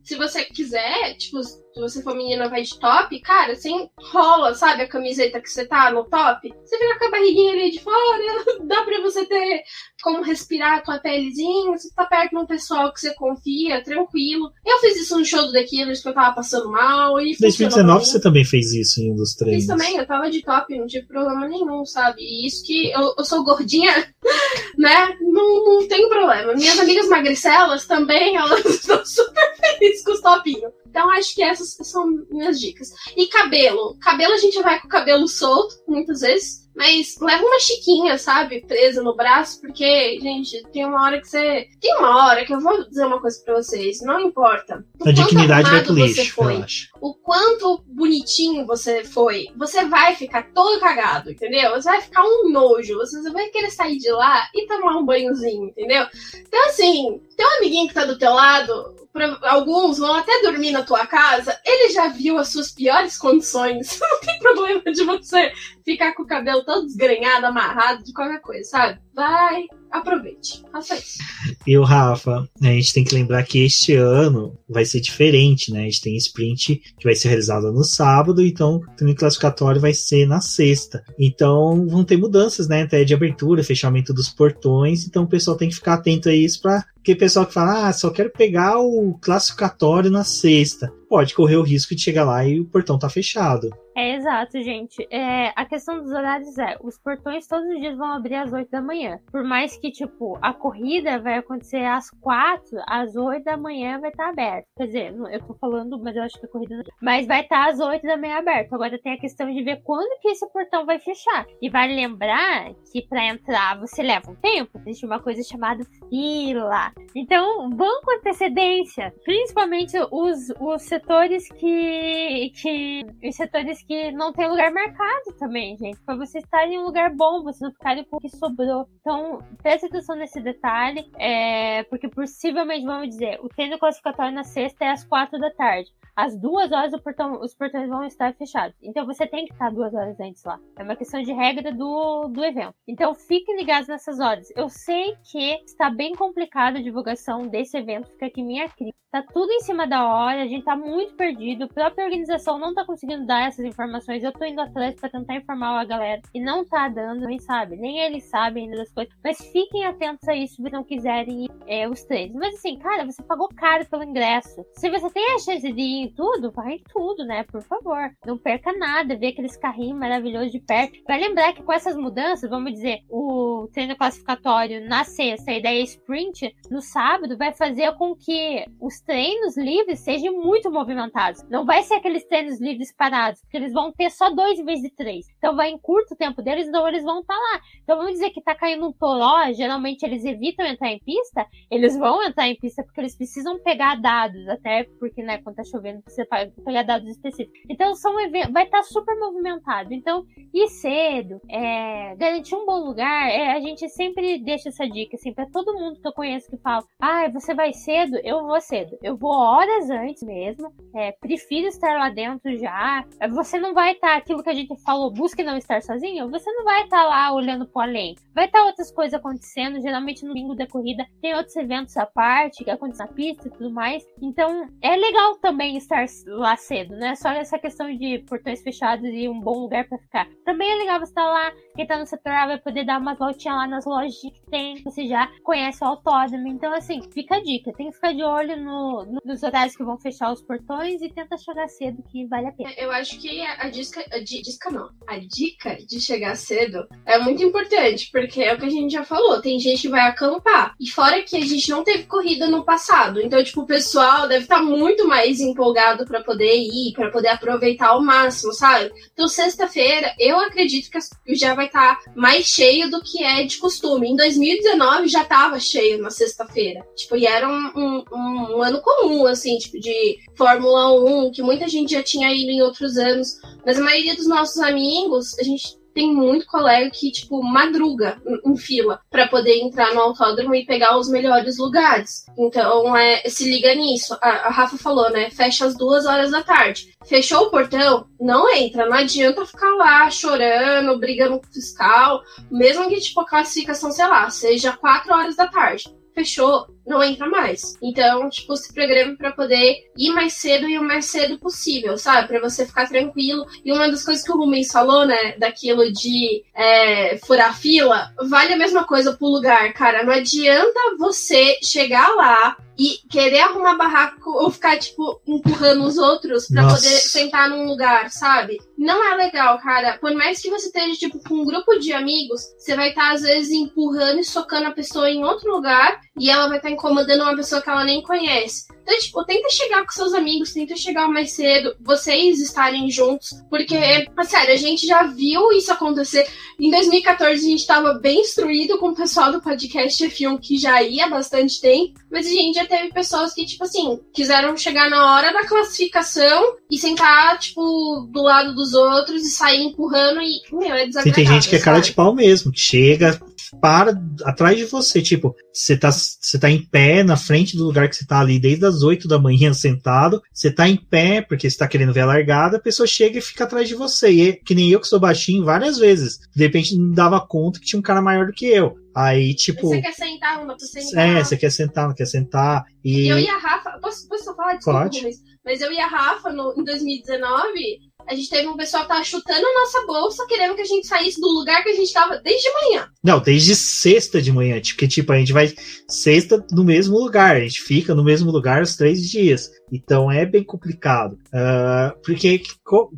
se você quiser, tipo, se você for menina vai de top, cara, você enrola, sabe, a camiseta que você tá no top, você fica com a barriguinha ali de fora, dá pra você ter como respirar a tua pelezinha, você tá perto de um pessoal que você confia, tranquilo. Eu fiz isso no show do The Killers, que eu tava passando mal. E 2019 você também fez isso em um dos treinos. Fiz também, eu tava de top, não tive problema nenhum, sabe? E isso que eu, eu sou gordinha, né? Não, não tem problema. Minhas amigas magricelas também, elas estão super felizes com os topinhos. Então acho que essas são minhas dicas. E cabelo. Cabelo a gente vai com o cabelo solto, muitas vezes. Mas leva uma chiquinha, sabe? Presa no braço, porque, gente, tem uma hora que você. Tem uma hora que eu vou dizer uma coisa pra vocês, não importa. A dignidade vai pro lixo, foi, relaxa. O quanto bonitinho você foi, você vai ficar todo cagado, entendeu? Você vai ficar um nojo. Você vai querer sair de lá e tomar um banhozinho, entendeu? Então, assim, tem um amiguinho que tá do teu lado, pra, alguns vão até dormir na tua casa, ele já viu as suas piores condições. Não tem problema de você ficar com o cabelo todo desgrenhado, amarrado, de qualquer coisa, sabe? Vai, aproveite. Faça isso. E o Rafa, a gente tem que lembrar que este ano vai ser diferente, né? A gente tem sprint que vai ser realizado no sábado, então o treino classificatório vai ser na sexta. Então vão ter mudanças, né? Até de abertura, fechamento dos portões, então o pessoal tem que ficar atento a isso para que pessoal que fala, ah, só quero pegar o classificatório na sexta pode correr o risco de chegar lá e o portão tá fechado. É exato, gente. É, a questão dos horários é, os portões todos os dias vão abrir às 8 da manhã. Por mais que, tipo, a corrida vai acontecer às 4, às 8 da manhã vai estar tá aberto. Quer dizer, eu tô falando, mas eu acho que a corrida. Mas vai estar tá às 8 da manhã aberto. Agora tem a questão de ver quando que esse portão vai fechar. E vale lembrar que para entrar você leva um tempo. Existe uma coisa chamada fila. Então, vão com antecedência. Principalmente os, os setores que, que. Os setores que não tem lugar marcado também, gente. Pra você estar em um lugar bom, você não ficar com o que sobrou. Então, preste atenção nesse detalhe. É, porque possivelmente, vamos dizer, o treino classificatório na sexta é às quatro da tarde às duas horas portão, os portões vão estar fechados. Então você tem que estar duas horas antes lá. É uma questão de regra do, do evento. Então fiquem ligados nessas horas. Eu sei que está bem complicado a divulgação desse evento, fica aqui minha crítica. Tá tudo em cima da hora, a gente tá muito perdido. A própria organização não tá conseguindo dar essas informações. Eu tô indo atrás para tentar informar a galera e não tá dando, nem sabe. Nem eles sabem ainda das coisas. Mas fiquem atentos a isso se não quiserem ir é, os três. Mas assim, cara, você pagou caro pelo ingresso. Se você tem a chance de ir tudo, vai em tudo, né? Por favor. Não perca nada, vê aqueles carrinhos maravilhosos de perto. Vai lembrar que com essas mudanças, vamos dizer, o treino classificatório na sexta e daí sprint no sábado vai fazer com que os treinos livres sejam muito movimentados. Não vai ser aqueles treinos livres parados, porque eles vão ter só dois em vez de três. Então vai em curto tempo deles, então eles vão estar tá lá. Então vamos dizer que tá caindo um toró, geralmente eles evitam entrar em pista, eles vão entrar em pista porque eles precisam pegar dados, até porque, né, quando tá chovendo, você pegar dados específicos. Então são eventos, vai estar tá super movimentado. Então, ir cedo, é, garantir um bom lugar, é, a gente sempre deixa essa dica, assim, pra todo mundo que eu conheço que fala, ah, você vai cedo, eu vou cedo eu vou horas antes mesmo. É, prefiro estar lá dentro já. Você não vai estar, tá, aquilo que a gente falou, busque não estar sozinho. Você não vai estar tá lá olhando pro além. Vai estar outras coisas acontecendo. Geralmente no bingo da corrida tem outros eventos à parte que acontecem na pista e tudo mais. Então é legal também estar lá cedo, né? Só essa questão de portões fechados e um bom lugar para ficar. Também é legal você estar lá. Quem tá no setor A vai poder dar umas voltinhas lá nas lojas que tem. Você já conhece o autódromo. Então, assim, fica a dica. Tem que ficar de olho no no, nos horários que vão fechar os portões e tenta chegar cedo, que vale a pena. Eu acho que a, a disca, a disca não, a dica de chegar cedo é muito importante, porque é o que a gente já falou, tem gente que vai acampar. E fora que a gente não teve corrida no passado, então, tipo, o pessoal deve estar tá muito mais empolgado para poder ir, para poder aproveitar ao máximo, sabe? Então, sexta-feira, eu acredito que já vai estar tá mais cheio do que é de costume. Em 2019 já tava cheio na sexta-feira. Tipo, e era um, um, um um ano comum, assim, tipo de Fórmula 1, que muita gente já tinha ido em outros anos. Mas a maioria dos nossos amigos, a gente tem muito colega que, tipo, madruga em fila para poder entrar no autódromo e pegar os melhores lugares. Então, é, se liga nisso. A, a Rafa falou, né? Fecha às duas horas da tarde. Fechou o portão, não entra. Não adianta ficar lá chorando, brigando com o fiscal. Mesmo que, tipo, a classificação, sei lá, seja quatro horas da tarde. Fechou, não entra mais. Então, tipo, se programa para poder ir mais cedo e o mais cedo possível, sabe? Para você ficar tranquilo. E uma das coisas que o Rumens falou, né, daquilo de é, furar fila, vale a mesma coisa pro lugar, cara. Não adianta você chegar lá, e querer arrumar barraco ou ficar, tipo, empurrando os outros para poder sentar num lugar, sabe? Não é legal, cara. Por mais que você esteja, tipo, com um grupo de amigos, você vai estar, tá, às vezes, empurrando e socando a pessoa em outro lugar e ela vai estar tá incomodando uma pessoa que ela nem conhece. Então, tipo, tenta chegar com seus amigos, tenta chegar mais cedo, vocês estarem juntos, porque, sério, a gente já viu isso acontecer. Em 2014 a gente tava bem instruído com o pessoal do podcast F1 que já ia há bastante tempo, mas a gente já teve pessoas que, tipo assim, quiseram chegar na hora da classificação e sentar, tipo, do lado dos outros e sair empurrando e, meu, é desagradável. Sim, tem gente que é cara sabe? de pau mesmo, que chega, para atrás de você. Tipo, você tá, você tá em pé na frente do lugar que você tá ali desde as 8 da manhã sentado. Você tá em pé porque você tá querendo ver a largada, a pessoa chega e fica atrás de você. E é, que nem eu que sou baixinho várias vezes. De repente não dava conta que tinha um cara maior do que eu. Aí, tipo. Você quer sentar, uma pra sentar. É, você quer sentar, não quer sentar. E eu e a Rafa. Posso, posso falar? Desculpa, Pode. Rubens, Mas eu e a Rafa, no, em 2019, a gente teve um pessoal que tava chutando a nossa bolsa, querendo que a gente saísse do lugar que a gente tava desde manhã. Não, desde sexta de manhã, porque tipo, a gente vai sexta no mesmo lugar, a gente fica no mesmo lugar os três dias. Então é bem complicado. Ah, porque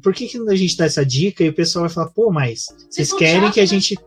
por que, que a gente dá essa dica e o pessoal vai falar, pô, mas vocês querem chatos, que a né? gente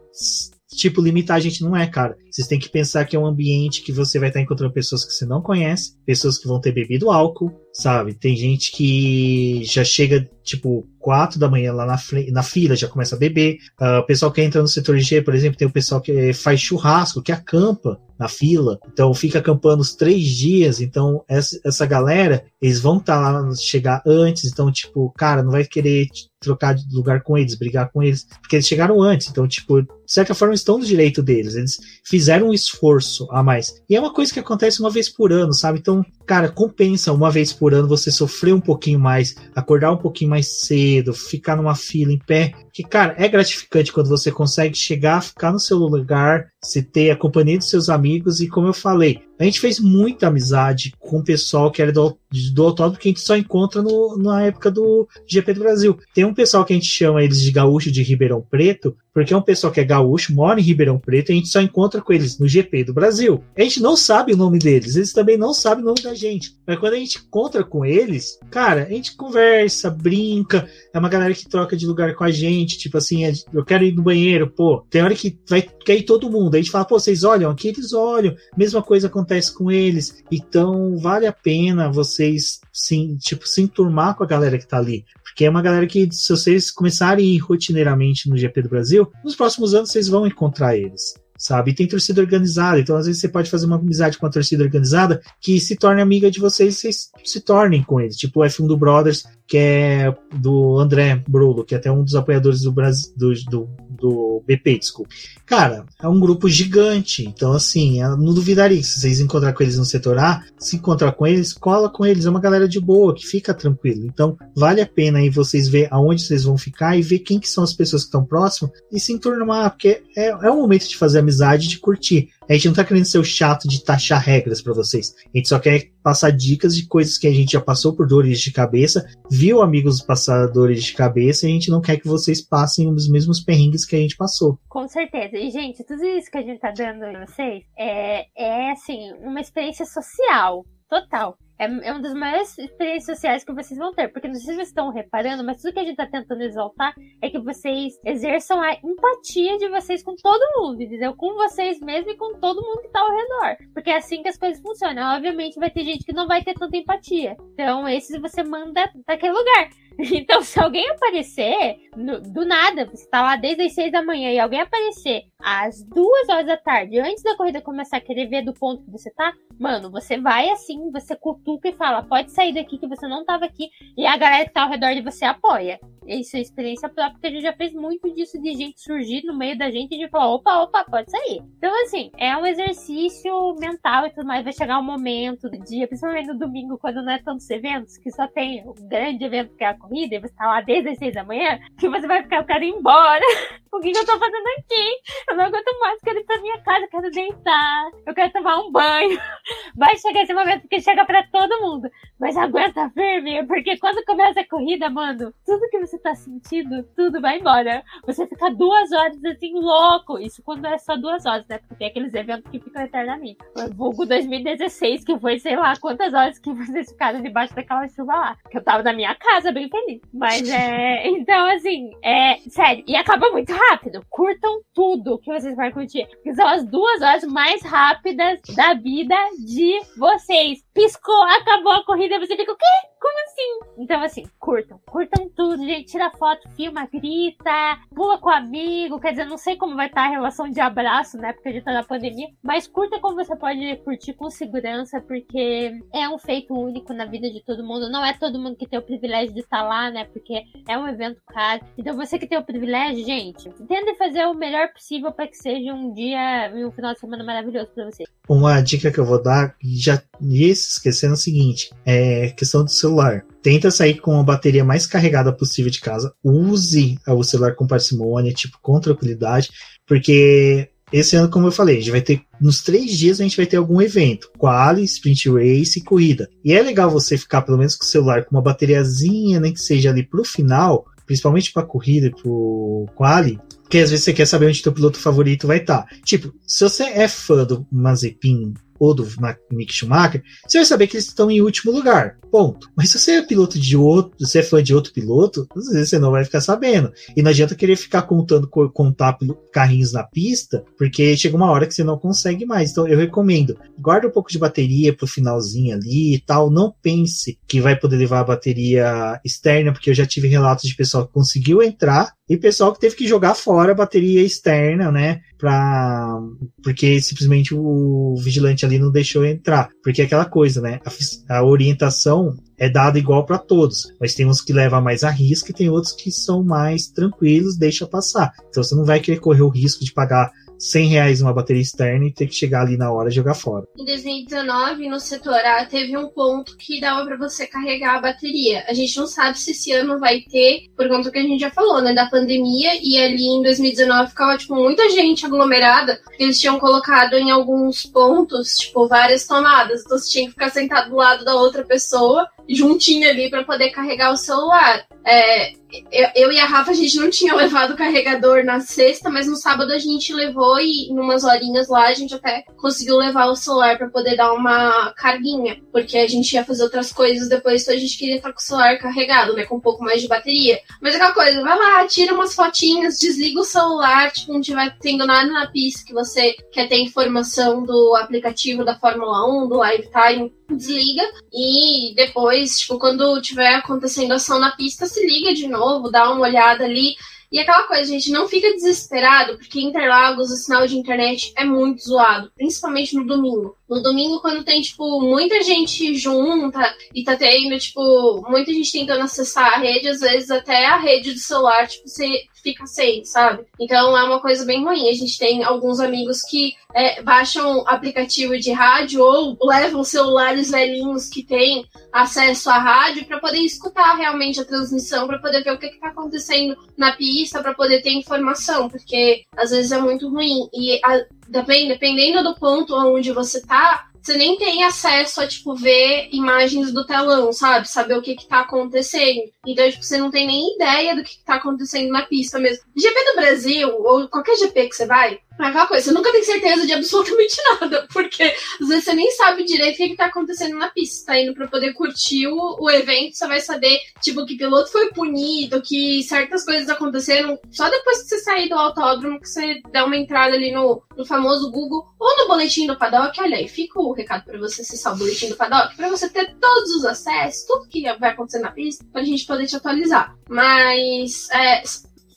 tipo limitar a gente não é, cara. Vocês têm que pensar que é um ambiente que você vai estar encontrando pessoas que você não conhece, pessoas que vão ter bebido álcool, sabe? Tem gente que já chega tipo quatro da manhã lá na, na fila, já começa a beber. Ah, o pessoal que entra no setor G, por exemplo, tem o pessoal que faz churrasco, que acampa na fila, então fica acampando os três dias. Então, essa, essa galera, eles vão estar lá, chegar antes. Então, tipo, cara, não vai querer trocar de lugar com eles, brigar com eles, porque eles chegaram antes. Então, tipo, de certa forma, estão no direito deles. Eles fizeram um esforço a mais. E é uma coisa que acontece uma vez por ano, sabe? Então, cara, compensa uma vez por ano você sofrer um pouquinho mais, acordar um pouquinho mais cedo, ficar numa fila em pé. Que, cara, é gratificante quando você consegue chegar, ficar no seu lugar, se ter a companhia dos seus amigos. E como eu falei, a gente fez muita amizade com o pessoal que era do, do autódromo que a gente só encontra no, na época do GP do Brasil. Tem um pessoal que a gente chama eles de gaúcho de Ribeirão Preto, porque é um pessoal que é gaúcho, mora em Ribeirão Preto, e a gente só encontra com eles no GP do Brasil. A gente não sabe o nome deles, eles também não sabem o nome da gente. Mas quando a gente encontra com eles, cara, a gente conversa, brinca, é uma galera que troca de lugar com a gente, tipo assim, é- eu quero ir no banheiro, pô, tem hora que vai quer ir todo mundo. Aí a gente fala, pô, vocês olham, aqui eles olham, mesma coisa acontece com eles. Então, vale a pena vocês sim, tipo, se enturmar com a galera que tá ali. Porque é uma galera que, se vocês começarem a ir rotineiramente no GP do Brasil, nos próximos anos vocês vão encontrar eles. Sabe? E tem torcida organizada, então às vezes você pode fazer uma amizade com a torcida organizada que se torne amiga de vocês vocês se tornem com eles. Tipo o F1 do Brothers, que é do André Brulo, que é até um dos apoiadores do, Brasil, do, do, do BP, desculpa. Cara, é um grupo gigante, então assim, eu não duvidaria que se vocês encontrar com eles no setor A, se encontrar com eles, cola com eles, é uma galera de boa, que fica tranquilo. Então, vale a pena aí vocês ver aonde vocês vão ficar e ver quem que são as pessoas que estão próximas e se enturmar, porque é, é um momento de fazer amizade, de curtir. A gente não tá querendo ser o chato de taxar regras para vocês. A gente só quer passar dicas de coisas que a gente já passou por dores de cabeça, viu amigos passar dores de cabeça e a gente não quer que vocês passem os mesmos perrengues que a gente passou. Com certeza. E, gente, tudo isso que a gente tá dando pra vocês é, é assim, uma experiência social. Total. É, é uma das maiores experiências sociais que vocês vão ter. Porque não sei se vocês estão reparando, mas tudo que a gente tá tentando exaltar é que vocês exerçam a empatia de vocês com todo mundo, entendeu? Com vocês mesmos e com todo mundo que tá ao redor. Porque é assim que as coisas funcionam. Obviamente vai ter gente que não vai ter tanta empatia. Então, esses você manda daquele lugar. Então, se alguém aparecer no- do nada, você tá lá desde as seis da manhã e alguém aparecer às duas horas da tarde, antes da corrida começar a querer ver do ponto que você tá, mano, você vai assim, você cutuca e fala, pode sair daqui que você não tava aqui, e a galera que tá ao redor de você apoia. Isso é experiência própria, porque a gente já fez muito disso de gente surgir no meio da gente e de falar, opa, opa, pode sair. Então, assim, é um exercício mental e tudo mais. Vai chegar um momento do dia, principalmente no domingo, quando não é tantos eventos, que só tem o grande evento que é a corrida, e você tá lá desde as seis da manhã, que você vai ficar, quero ir embora. O que, que eu tô fazendo aqui? Eu não aguento mais, quero ir pra minha casa, quero deitar, eu quero tomar um banho. Vai chegar esse momento que chega pra todo mundo. Mas aguenta firme, porque quando começa a corrida, mano, tudo que você tá sentindo, tudo vai embora. Você fica duas horas assim, louco. Isso quando é só duas horas, né? Porque tem aqueles eventos que ficam eternamente. O Vulgo 2016, que foi sei lá quantas horas que vocês ficaram debaixo daquela chuva lá. Que eu tava na minha casa, bem feliz. Mas é. Então, assim, é. Sério. E acaba muito rápido. Rápido, curtam tudo que vocês vão curtir. Porque são as duas horas mais rápidas da vida de vocês. Piscou, acabou a corrida, você fica, o quê? Como assim? Então, assim, curtam. Curtam tudo, gente. Tira foto, filma, grita, pula com amigo. Quer dizer, não sei como vai estar a relação de abraço, né? Porque a gente tá na pandemia. Mas curta como você pode curtir com segurança, porque é um feito único na vida de todo mundo. Não é todo mundo que tem o privilégio de estar lá, né? Porque é um evento caro. Então, você que tem o privilégio, gente, tenta fazer o melhor possível para que seja um dia e um final de semana maravilhoso para você. Uma dica que eu vou dar, já ia esquecendo é o seguinte: é questão do celular. Tenta sair com a bateria mais carregada possível de casa. Use o celular com parcimônia, tipo, com tranquilidade, porque esse ano, como eu falei, a gente vai ter. Nos três dias a gente vai ter algum evento. Quali, Sprint Race e corrida. E é legal você ficar, pelo menos, com o celular com uma bateriazinha, nem que seja ali pro final, principalmente para corrida e pro quali, porque às vezes você quer saber onde teu piloto favorito vai estar. Tá. Tipo, se você é fã do Mazepin ou do Mick Schumacher, você vai saber que eles estão em último lugar. Ponto. Mas se você é piloto de outro, você é fã de outro piloto, às vezes você não vai ficar sabendo. E não adianta querer ficar contando, contar carrinhos na pista, porque chega uma hora que você não consegue mais. Então eu recomendo, guarda um pouco de bateria pro finalzinho ali e tal. Não pense que vai poder levar a bateria externa, porque eu já tive relatos de pessoal que conseguiu entrar e pessoal que teve que jogar fora a bateria externa, né? Pra... Porque simplesmente o vigilante ali não deixou entrar. Porque é aquela coisa, né? A, a orientação é dada igual para todos, mas tem uns que levam mais a risco e tem outros que são mais tranquilos, deixa passar. Então você não vai querer correr o risco de pagar 100 reais uma bateria externa e ter que chegar ali na hora e jogar fora. Em 2019, no setor A, teve um ponto que dava para você carregar a bateria. A gente não sabe se esse ano vai ter, por conta que a gente já falou, né, da pandemia, e ali em 2019 ficava, tipo, muita gente aglomerada, porque eles tinham colocado em alguns pontos, tipo, várias tomadas. Então você tinha que ficar sentado do lado da outra pessoa, juntinho ali, para poder carregar o celular. É, eu, eu, e a Rafa, a gente não tinha levado o carregador na sexta, mas no sábado a gente levou e em umas horinhas lá a gente até conseguiu levar o celular para poder dar uma carguinha, porque a gente ia fazer outras coisas depois, então a gente queria estar com o celular carregado, né, com um pouco mais de bateria. Mas aquela coisa, vai lá, tira umas fotinhas, desliga o celular, tipo, não tiver tendo nada na pista que você quer ter informação do aplicativo da Fórmula 1, do Live Time, desliga e depois, tipo, quando tiver acontecendo ação na pista, se liga de novo, dá uma olhada ali. E aquela coisa, gente, não fica desesperado, porque Interlagos o sinal de internet é muito zoado, principalmente no domingo. No domingo, quando tem, tipo, muita gente junta e tá tendo, tipo, muita gente tentando acessar a rede, às vezes até a rede do celular, tipo, você fica sem, sabe? Então é uma coisa bem ruim. A gente tem alguns amigos que é, baixam aplicativo de rádio ou levam celulares velhinhos que têm acesso à rádio para poder escutar realmente a transmissão, para poder ver o que está acontecendo na pista, para poder ter informação, porque às vezes é muito ruim. E a, dependendo do ponto onde você tá, você nem tem acesso a, tipo, ver imagens do telão, sabe? Saber o que que tá acontecendo. Então, tipo, você não tem nem ideia do que, que tá acontecendo na pista mesmo. GP do Brasil, ou qualquer GP que você vai, é aquela coisa, você nunca tem certeza de absolutamente nada, porque às vezes você nem sabe direito o que, que tá acontecendo na pista. Você tá indo pra poder curtir o, o evento, você vai saber, tipo, que piloto foi punido, que certas coisas aconteceram só depois que você sair do autódromo, que você der uma entrada ali no, no famoso Google ou no boletim do paddock. Olha aí, fica o recado para você acessar o boletim do paddock, para você ter todos os acessos, tudo que vai acontecer na pista, pra gente poder te atualizar. Mas, é,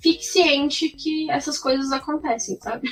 fique ciente que essas coisas acontecem, sabe?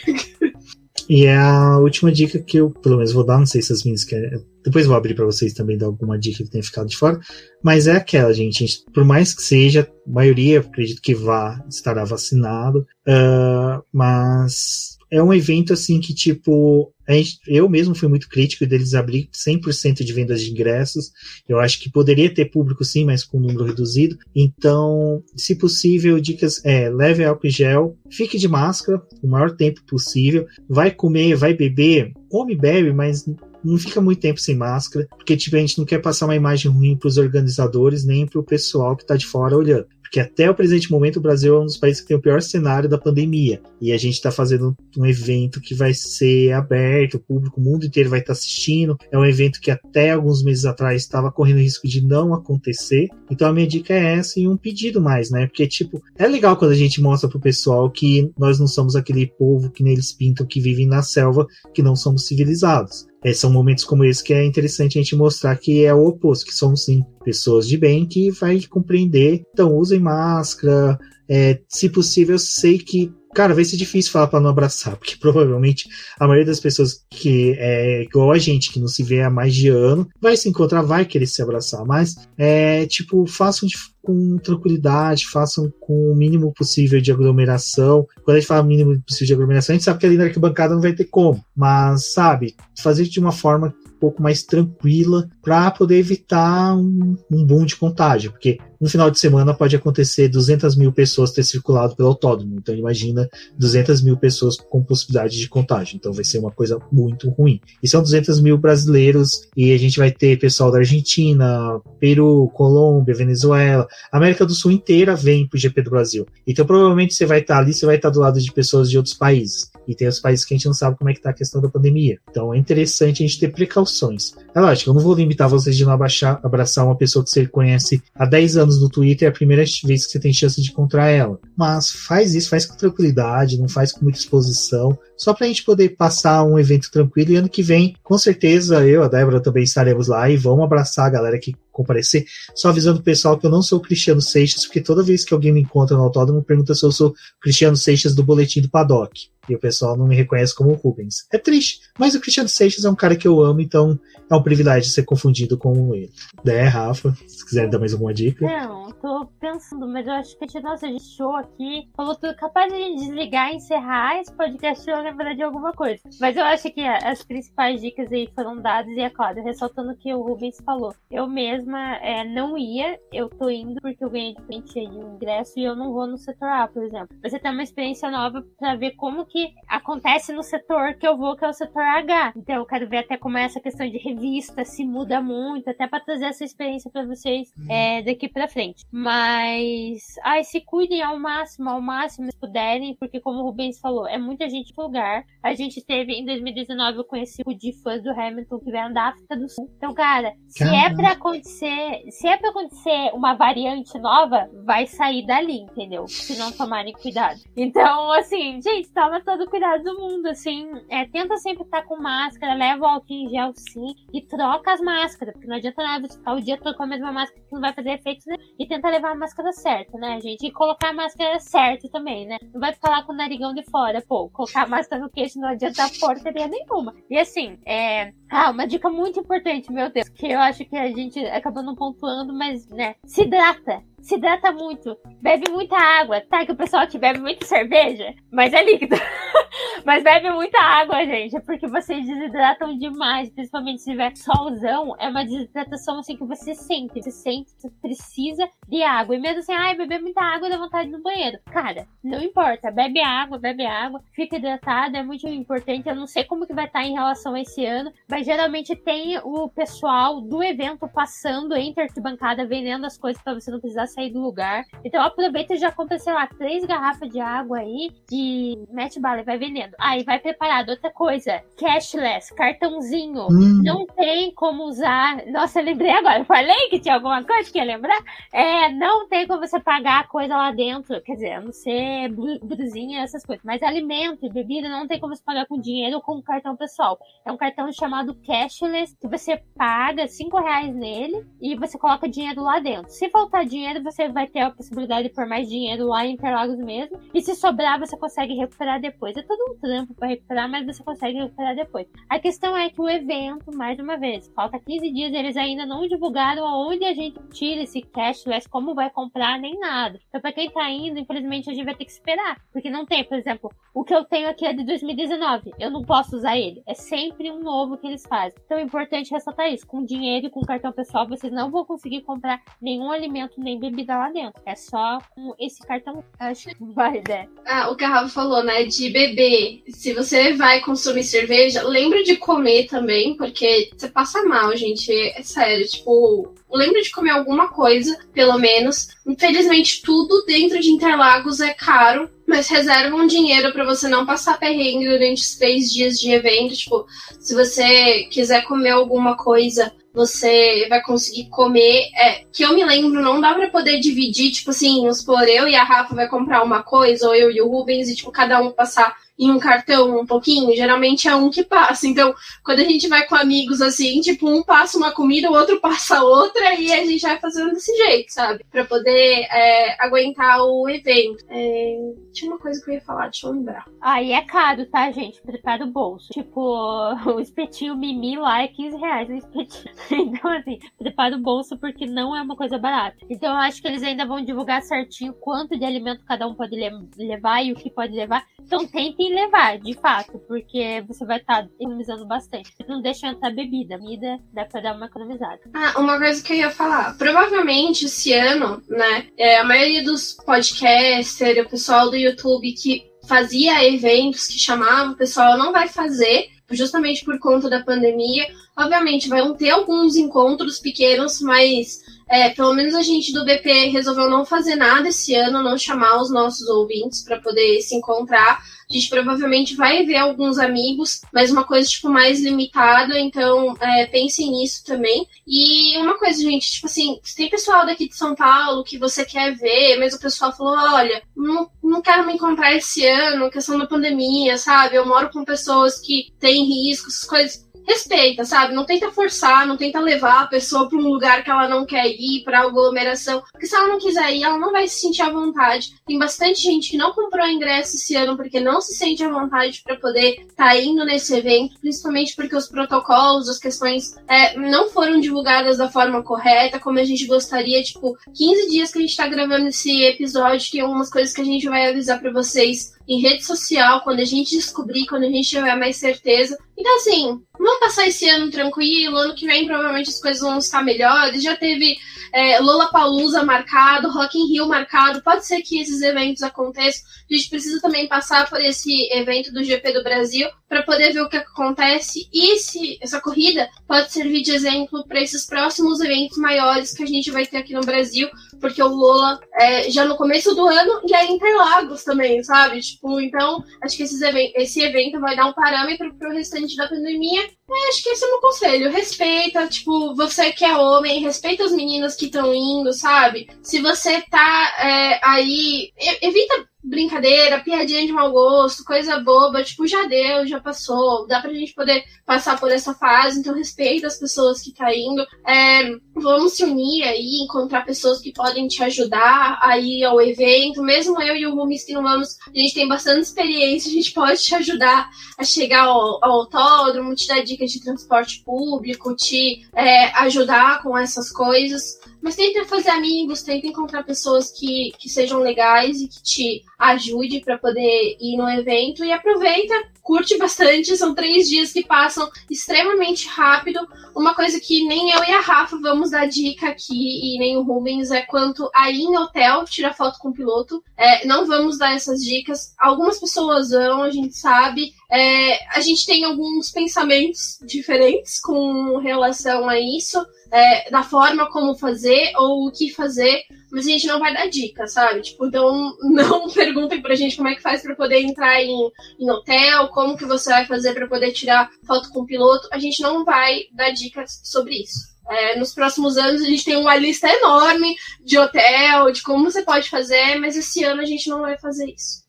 E é a última dica que eu, pelo menos, vou dar, não sei se as minhas querem. Depois vou abrir para vocês também dar alguma dica que tenha ficado de fora. Mas é aquela, gente. por mais que seja, a maioria, acredito que vá, estará vacinado. Uh, mas é um evento assim que, tipo, gente, eu mesmo fui muito crítico deles abrir 100% de vendas de ingressos. Eu acho que poderia ter público sim, mas com um número reduzido. Então, se possível, dicas é leve álcool gel, fique de máscara o maior tempo possível, vai comer, vai beber, come bebe, mas não fica muito tempo sem máscara, porque tipo, a gente não quer passar uma imagem ruim para os organizadores nem para o pessoal que está de fora olhando. Porque até o presente momento o Brasil é um dos países que tem o pior cenário da pandemia. E a gente está fazendo um evento que vai ser aberto o público, o mundo inteiro vai estar assistindo. É um evento que até alguns meses atrás estava correndo risco de não acontecer. Então a minha dica é essa e um pedido mais, né? Porque, tipo, é legal quando a gente mostra pro pessoal que nós não somos aquele povo que neles pintam que vivem na selva, que não somos civilizados. É, são momentos como esse que é interessante a gente mostrar que é o oposto, que somos sim pessoas de bem que vai compreender. Então usem máscara. É, se possível, sei que Cara, vai ser difícil falar para não abraçar, porque provavelmente a maioria das pessoas que é igual a gente, que não se vê há mais de ano, vai se encontrar, vai querer se abraçar, mas é tipo, façam de, com tranquilidade, façam com o mínimo possível de aglomeração. Quando a gente fala mínimo possível de aglomeração, a gente sabe que ali na arquibancada não vai ter como, mas sabe, fazer de uma forma pouco mais tranquila para poder evitar um, um boom de contágio, porque no final de semana pode acontecer 200 mil pessoas ter circulado pelo autódromo, então imagina 200 mil pessoas com possibilidade de contágio, então vai ser uma coisa muito ruim. E são 200 mil brasileiros e a gente vai ter pessoal da Argentina, Peru, Colômbia, Venezuela, América do Sul inteira vem pro GP do Brasil. Então provavelmente você vai estar ali, você vai estar do lado de pessoas de outros países. E tem os países que a gente não sabe como é que tá a questão da pandemia. Então é interessante a gente ter precauções. É lógico, eu não vou limitar vocês de não abraçar uma pessoa que você conhece há 10 anos no Twitter, é a primeira vez que você tem chance de encontrar ela. Mas faz isso, faz com tranquilidade, não faz com muita exposição, só pra gente poder passar um evento tranquilo. E ano que vem, com certeza, eu, a Débora também estaremos lá e vamos abraçar a galera que comparecer. Só avisando o pessoal que eu não sou o Cristiano Seixas, porque toda vez que alguém me encontra no autódromo, pergunta se eu sou Cristiano Seixas do Boletim do Paddock e o pessoal não me reconhece como Rubens. É triste, mas o Cristiano Seixas é um cara que eu amo, então é um privilégio ser confundido com ele. É, Rafa, se quiser dar mais alguma dica. Não, tô pensando, mas eu acho que a gente, nossa, a gente show aqui, falou tudo capaz de desligar e encerrar esse podcast eu lembrar de alguma coisa. Mas eu acho que as principais dicas aí foram dadas e é claro, ressaltando o que o Rubens falou. Eu mesma é, não ia, eu tô indo porque eu ganhei de frente de um ingresso e eu não vou no setor A, por exemplo. Você tem uma experiência nova para ver como que acontece no setor que eu vou, que é o setor H. Então eu quero ver até como é essa questão de revista, se muda muito, até para trazer essa experiência para vocês uhum. é, daqui para frente. Mas, ai, se cuidem ao máximo, ao máximo se puderem, porque como o Rubens falou, é muita gente no lugar. A gente teve, em 2019, eu conheci o de fãs do Hamilton que veio da África do Sul. Então, cara, se é Caramba. é para acontecer, se é acontecer uma variante nova, vai sair dali, entendeu? Se não tomarem cuidado. Então, assim, gente, toma todo cuidado do mundo, assim. É, tenta sempre estar com máscara, leva o álcool em gel sim e troca as máscaras, porque não adianta nada você ficar o dia todo com a mesma máscara que não vai fazer efeito, né? E tenta levar a máscara certa, né, gente? E colocar a máscara certa também, né? Não vai ficar lá com o narigão de fora, pô. Colocar a máscara no queixo não adianta porcaria nenhuma. E assim, é. Ah, uma dica muito importante, meu Deus, que eu acho que a gente acabou não pontuando, mas, né? Se hidrata se hidrata muito, bebe muita água. Tá que o pessoal que bebe muita cerveja, mas é líquido. mas bebe muita água, gente, é porque vocês desidratam demais, principalmente se tiver solzão, é uma desidratação assim que você sente, você sente, você precisa de água. E mesmo assim, ai, beber muita água dá vontade no banheiro. Cara, não importa, bebe água, bebe água, fica hidratado, é muito importante. Eu não sei como que vai estar em relação a esse ano, mas geralmente tem o pessoal do evento passando entre arquibancada vendendo as coisas para você não precisar sair do lugar. Então aproveita e já compra, sei lá, três garrafas de água aí e mete bala e vai vendendo. Aí ah, vai preparado. Outra coisa, cashless, cartãozinho. Hum. Não tem como usar. Nossa, eu lembrei agora. Falei que tinha alguma coisa que ia lembrar. É, não tem como você pagar a coisa lá dentro. Quer dizer, a não ser brusinha, essas coisas. Mas alimento e bebida não tem como você pagar com dinheiro ou com cartão pessoal. É um cartão chamado cashless que você paga cinco reais nele e você coloca dinheiro lá dentro. Se faltar dinheiro, você vai ter a possibilidade de pôr mais dinheiro lá em Interlagos mesmo. E se sobrar, você consegue recuperar depois. É todo um trampo para recuperar, mas você consegue recuperar depois. A questão é que o evento, mais uma vez, falta 15 dias, eles ainda não divulgaram aonde a gente tira esse cashless, como vai comprar, nem nada. Então, para quem tá indo, infelizmente, a gente vai ter que esperar. Porque não tem, por exemplo, o que eu tenho aqui é de 2019. Eu não posso usar ele. É sempre um novo que eles fazem. Então é importante ressaltar isso. Com dinheiro e com cartão pessoal, vocês não vão conseguir comprar nenhum alimento nem bebida bebida lá dentro. É só esse cartão. Acho que vai, né? Ah, o que a Rafa falou, né? De beber. Se você vai consumir cerveja, lembra de comer também, porque você passa mal, gente. É sério. Tipo, lembra de comer alguma coisa, pelo menos. Infelizmente, tudo dentro de Interlagos é caro mas reserva um dinheiro para você não passar perrengue durante os três dias de evento. Tipo, se você quiser comer alguma coisa, você vai conseguir comer. É, que eu me lembro, não dá para poder dividir, tipo assim, vamos supor, eu e a Rafa vai comprar uma coisa, ou eu e o Rubens, e tipo, cada um passar em um cartão um pouquinho, geralmente é um que passa. Então, quando a gente vai com amigos assim, tipo, um passa uma comida, o outro passa outra, e a gente vai fazendo desse jeito, sabe? Pra poder é, aguentar o evento. É... Tinha uma coisa que eu ia falar, deixa eu lembrar. Ah, é caro, tá, gente? Prepara o bolso. Tipo, o espetinho mimi lá é 15 reais o espetinho. Então, assim, prepara o bolso porque não é uma coisa barata. Então, eu acho que eles ainda vão divulgar certinho quanto de alimento cada um pode levar e o que pode levar. Então, tentem levar, de fato, porque você vai estar tá economizando bastante. Não deixa entrar bebida. Comida dá pra dar uma economizada. Ah, uma coisa que eu ia falar. Provavelmente esse ano, né, é, a maioria dos podcasters, o pessoal do YouTube que fazia eventos, que chamava o pessoal, não vai fazer, justamente por conta da pandemia. Obviamente, vão ter alguns encontros pequenos, mas é, pelo menos a gente do BP resolveu não fazer nada esse ano, não chamar os nossos ouvintes para poder se encontrar. A gente provavelmente vai ver alguns amigos, mas uma coisa tipo mais limitada, então é, pensem nisso também. E uma coisa, gente, tipo assim, tem pessoal daqui de São Paulo que você quer ver, mas o pessoal falou, olha, não, não quero me encontrar esse ano, questão da pandemia, sabe? Eu moro com pessoas que têm riscos, coisas respeita, sabe? Não tenta forçar, não tenta levar a pessoa para um lugar que ela não quer ir, para aglomeração. Porque se ela não quiser ir, ela não vai se sentir à vontade. Tem bastante gente que não comprou ingresso esse ano porque não se sente à vontade para poder estar tá indo nesse evento, principalmente porque os protocolos, as questões é, não foram divulgadas da forma correta, como a gente gostaria. Tipo, 15 dias que a gente está gravando esse episódio, tem algumas coisas que a gente vai avisar para vocês em rede social, quando a gente descobrir, quando a gente tiver mais certeza. Então, assim, vamos passar esse ano tranquilo. Ano que vem, provavelmente, as coisas vão estar melhores. Já teve é, Lola Palusa marcado, Rock in Rio marcado. Pode ser que esses eventos aconteçam. A gente precisa também passar por esse evento do GP do Brasil para poder ver o que acontece. E se essa corrida pode servir de exemplo para esses próximos eventos maiores que a gente vai ter aqui no Brasil, porque o Lola é já no começo do ano e é Interlagos também, sabe? Tipo, então acho que esses esse evento vai dar um parâmetro para o restante da pandemia. É, acho que esse é o meu conselho. Respeita, tipo, você que é homem, respeita as meninas que estão indo, sabe? Se você tá é, aí, evita brincadeira, piadinha de mau gosto, coisa boba, tipo, já deu, já passou, dá pra gente poder passar por essa fase, então respeita as pessoas que tá indo. É, vamos se unir aí, encontrar pessoas que podem te ajudar aí ao evento, mesmo eu e o Rumis que não vamos, a gente tem bastante experiência, a gente pode te ajudar a chegar ao, ao autódromo, te dar de transporte público, te é, ajudar com essas coisas. Mas tenta fazer amigos, tenta encontrar pessoas que, que sejam legais e que te ajude para poder ir no evento e aproveita, curte bastante. São três dias que passam extremamente rápido. Uma coisa que nem eu e a Rafa vamos dar dica aqui e nem o Rubens é quanto a ir em hotel tirar foto com o piloto. É, não vamos dar essas dicas. Algumas pessoas vão, a gente sabe. É, a gente tem alguns pensamentos diferentes com relação a isso é, da forma como fazer ou o que fazer, mas a gente não vai dar dica, sabe? Tipo, então não perguntem pra gente como é que faz para poder entrar em, em hotel, como que você vai fazer para poder tirar foto com o piloto. A gente não vai dar dicas sobre isso. É, nos próximos anos a gente tem uma lista enorme de hotel, de como você pode fazer, mas esse ano a gente não vai fazer isso.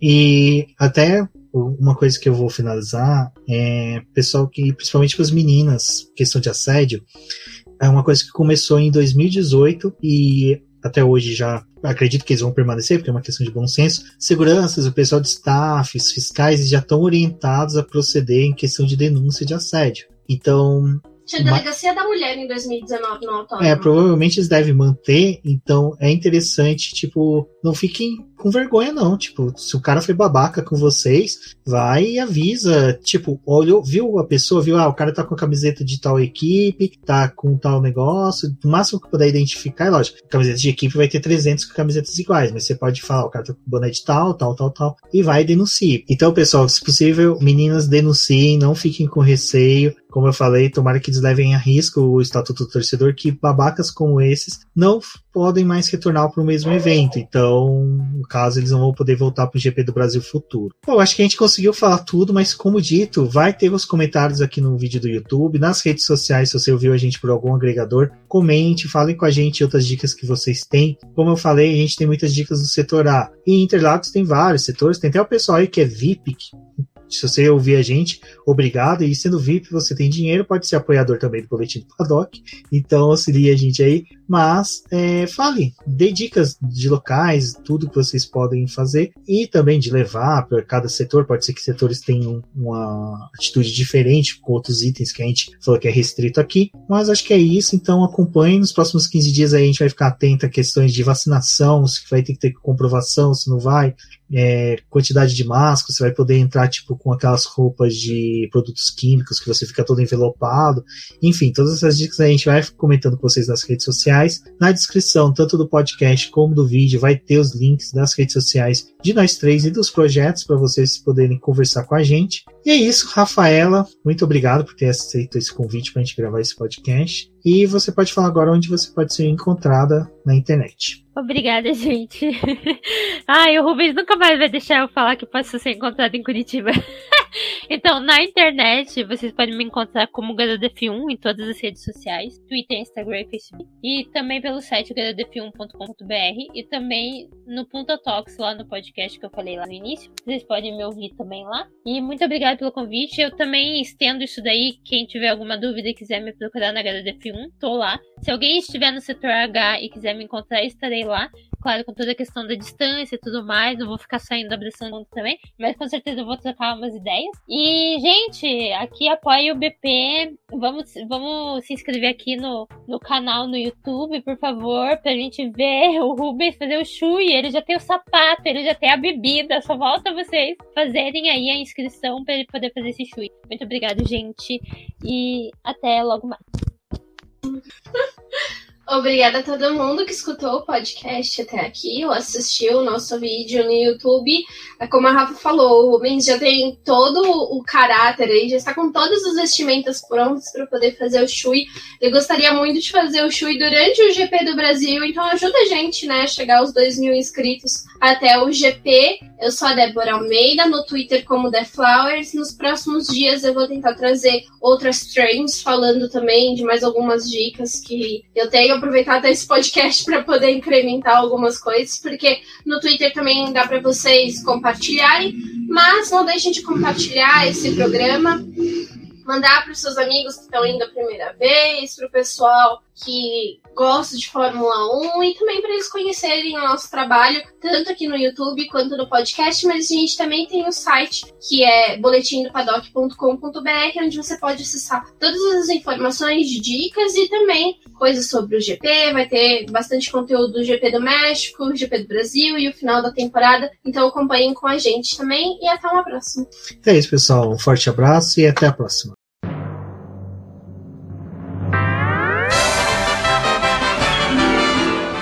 E até uma coisa que eu vou finalizar é pessoal que, principalmente para as meninas, questão de assédio, é uma coisa que começou em 2018 e até hoje já acredito que eles vão permanecer, porque é uma questão de bom senso. Seguranças, o pessoal de staffs, fiscais, já estão orientados a proceder em questão de denúncia de assédio. Então, tinha delegacia da mulher em 2019 no autódromo. É, provavelmente eles devem manter, então é interessante, tipo, não fiquem com vergonha, não. Tipo, se o cara foi babaca com vocês, vai e avisa. Tipo, olhou, viu a pessoa, viu, ah, o cara tá com a camiseta de tal equipe, tá com tal negócio. O máximo que puder identificar, é lógico, camiseta de equipe vai ter 300 camisetas iguais, mas você pode falar, o cara tá com boné de tal, tal, tal, tal, e vai e denuncia. Então, pessoal, se possível, meninas denunciem, não fiquem com receio. Como eu falei, tomara que eles levem a risco o Estatuto do Torcedor, que babacas como esses não podem mais retornar para o mesmo evento. Então, caso eles não vão poder voltar para o GP do Brasil futuro. Bom, acho que a gente conseguiu falar tudo, mas como dito, vai ter os comentários aqui no vídeo do YouTube, nas redes sociais, se você ouviu a gente por algum agregador, comente, falem com a gente outras dicas que vocês têm. Como eu falei, a gente tem muitas dicas do setor A. E Interlagos tem vários setores, tem até o pessoal aí que é VIP, se você ouvir a gente, obrigado. E sendo VIP, você tem dinheiro, pode ser apoiador também do Boletim do Paddock. Então auxilie a gente aí. Mas é, fale, dê dicas de locais, tudo que vocês podem fazer. E também de levar para cada setor. Pode ser que setores tenham uma atitude diferente com outros itens que a gente falou que é restrito aqui. Mas acho que é isso. Então acompanhe. Nos próximos 15 dias aí a gente vai ficar atento a questões de vacinação, se vai ter que ter comprovação, se não vai. É, quantidade de máscaras, você vai poder entrar tipo com aquelas roupas de produtos químicos que você fica todo envelopado. Enfim, todas essas dicas a gente vai comentando com vocês nas redes sociais. Na descrição, tanto do podcast como do vídeo, vai ter os links das redes sociais de nós três e dos projetos para vocês poderem conversar com a gente. E é isso, Rafaela, muito obrigado por ter aceito esse convite para a gente gravar esse podcast. E você pode falar agora onde você pode ser encontrada na internet. Obrigada, gente. Ai, o Rubens nunca mais vai deixar eu falar que posso ser encontrado em Curitiba. então, na internet, vocês podem me encontrar como GaroDef1 em todas as redes sociais, Twitter, Instagram e Facebook. E também pelo site garodef1.com.br e também no Punta Talks, lá no podcast que eu falei lá no início. Vocês podem me ouvir também lá. E muito obrigada pelo convite. Eu também estendo isso daí. Quem tiver alguma dúvida e quiser me procurar na GaroDef1, tô lá. Se alguém estiver no setor H e quiser me encontrar, estarei lá claro, com toda a questão da distância e tudo mais, não vou ficar saindo abraçando também, mas com certeza eu vou trocar umas ideias. E, gente, aqui apoia o BP. Vamos, vamos se inscrever aqui no, no canal no YouTube, por favor, pra gente ver o Rubens fazer o chui. Ele já tem o sapato, ele já tem a bebida. Só volta vocês fazerem aí a inscrição para poder fazer esse chui. Muito obrigado, gente. E até logo mais. Obrigada a todo mundo que escutou o podcast até aqui, ou assistiu o nosso vídeo no YouTube. É como a Rafa falou, o Rubens já tem todo o caráter, ele já está com todas as vestimentas prontas para poder fazer o Chui. Ele gostaria muito de fazer o Chui durante o GP do Brasil, então ajuda a gente, né, a chegar aos 2 mil inscritos até o GP. Eu sou a Débora Almeida, no Twitter como The Flowers. Nos próximos dias eu vou tentar trazer outras trends, falando também de mais algumas dicas que eu tenho aproveitado esse podcast para poder incrementar algumas coisas, porque no Twitter também dá para vocês compartilharem, mas não deixem de compartilhar esse programa mandar para os seus amigos que estão indo a primeira vez, para o pessoal que gosta de Fórmula 1 e também para eles conhecerem o nosso trabalho, tanto aqui no YouTube quanto no podcast, mas a gente também tem o site que é boletimdopadoc.com.br, onde você pode acessar todas as informações, dicas e também coisas sobre o GP, vai ter bastante conteúdo do GP do México, GP do Brasil e o final da temporada, então acompanhem com a gente também e até uma próxima. É isso, pessoal. Um forte abraço e até a próxima.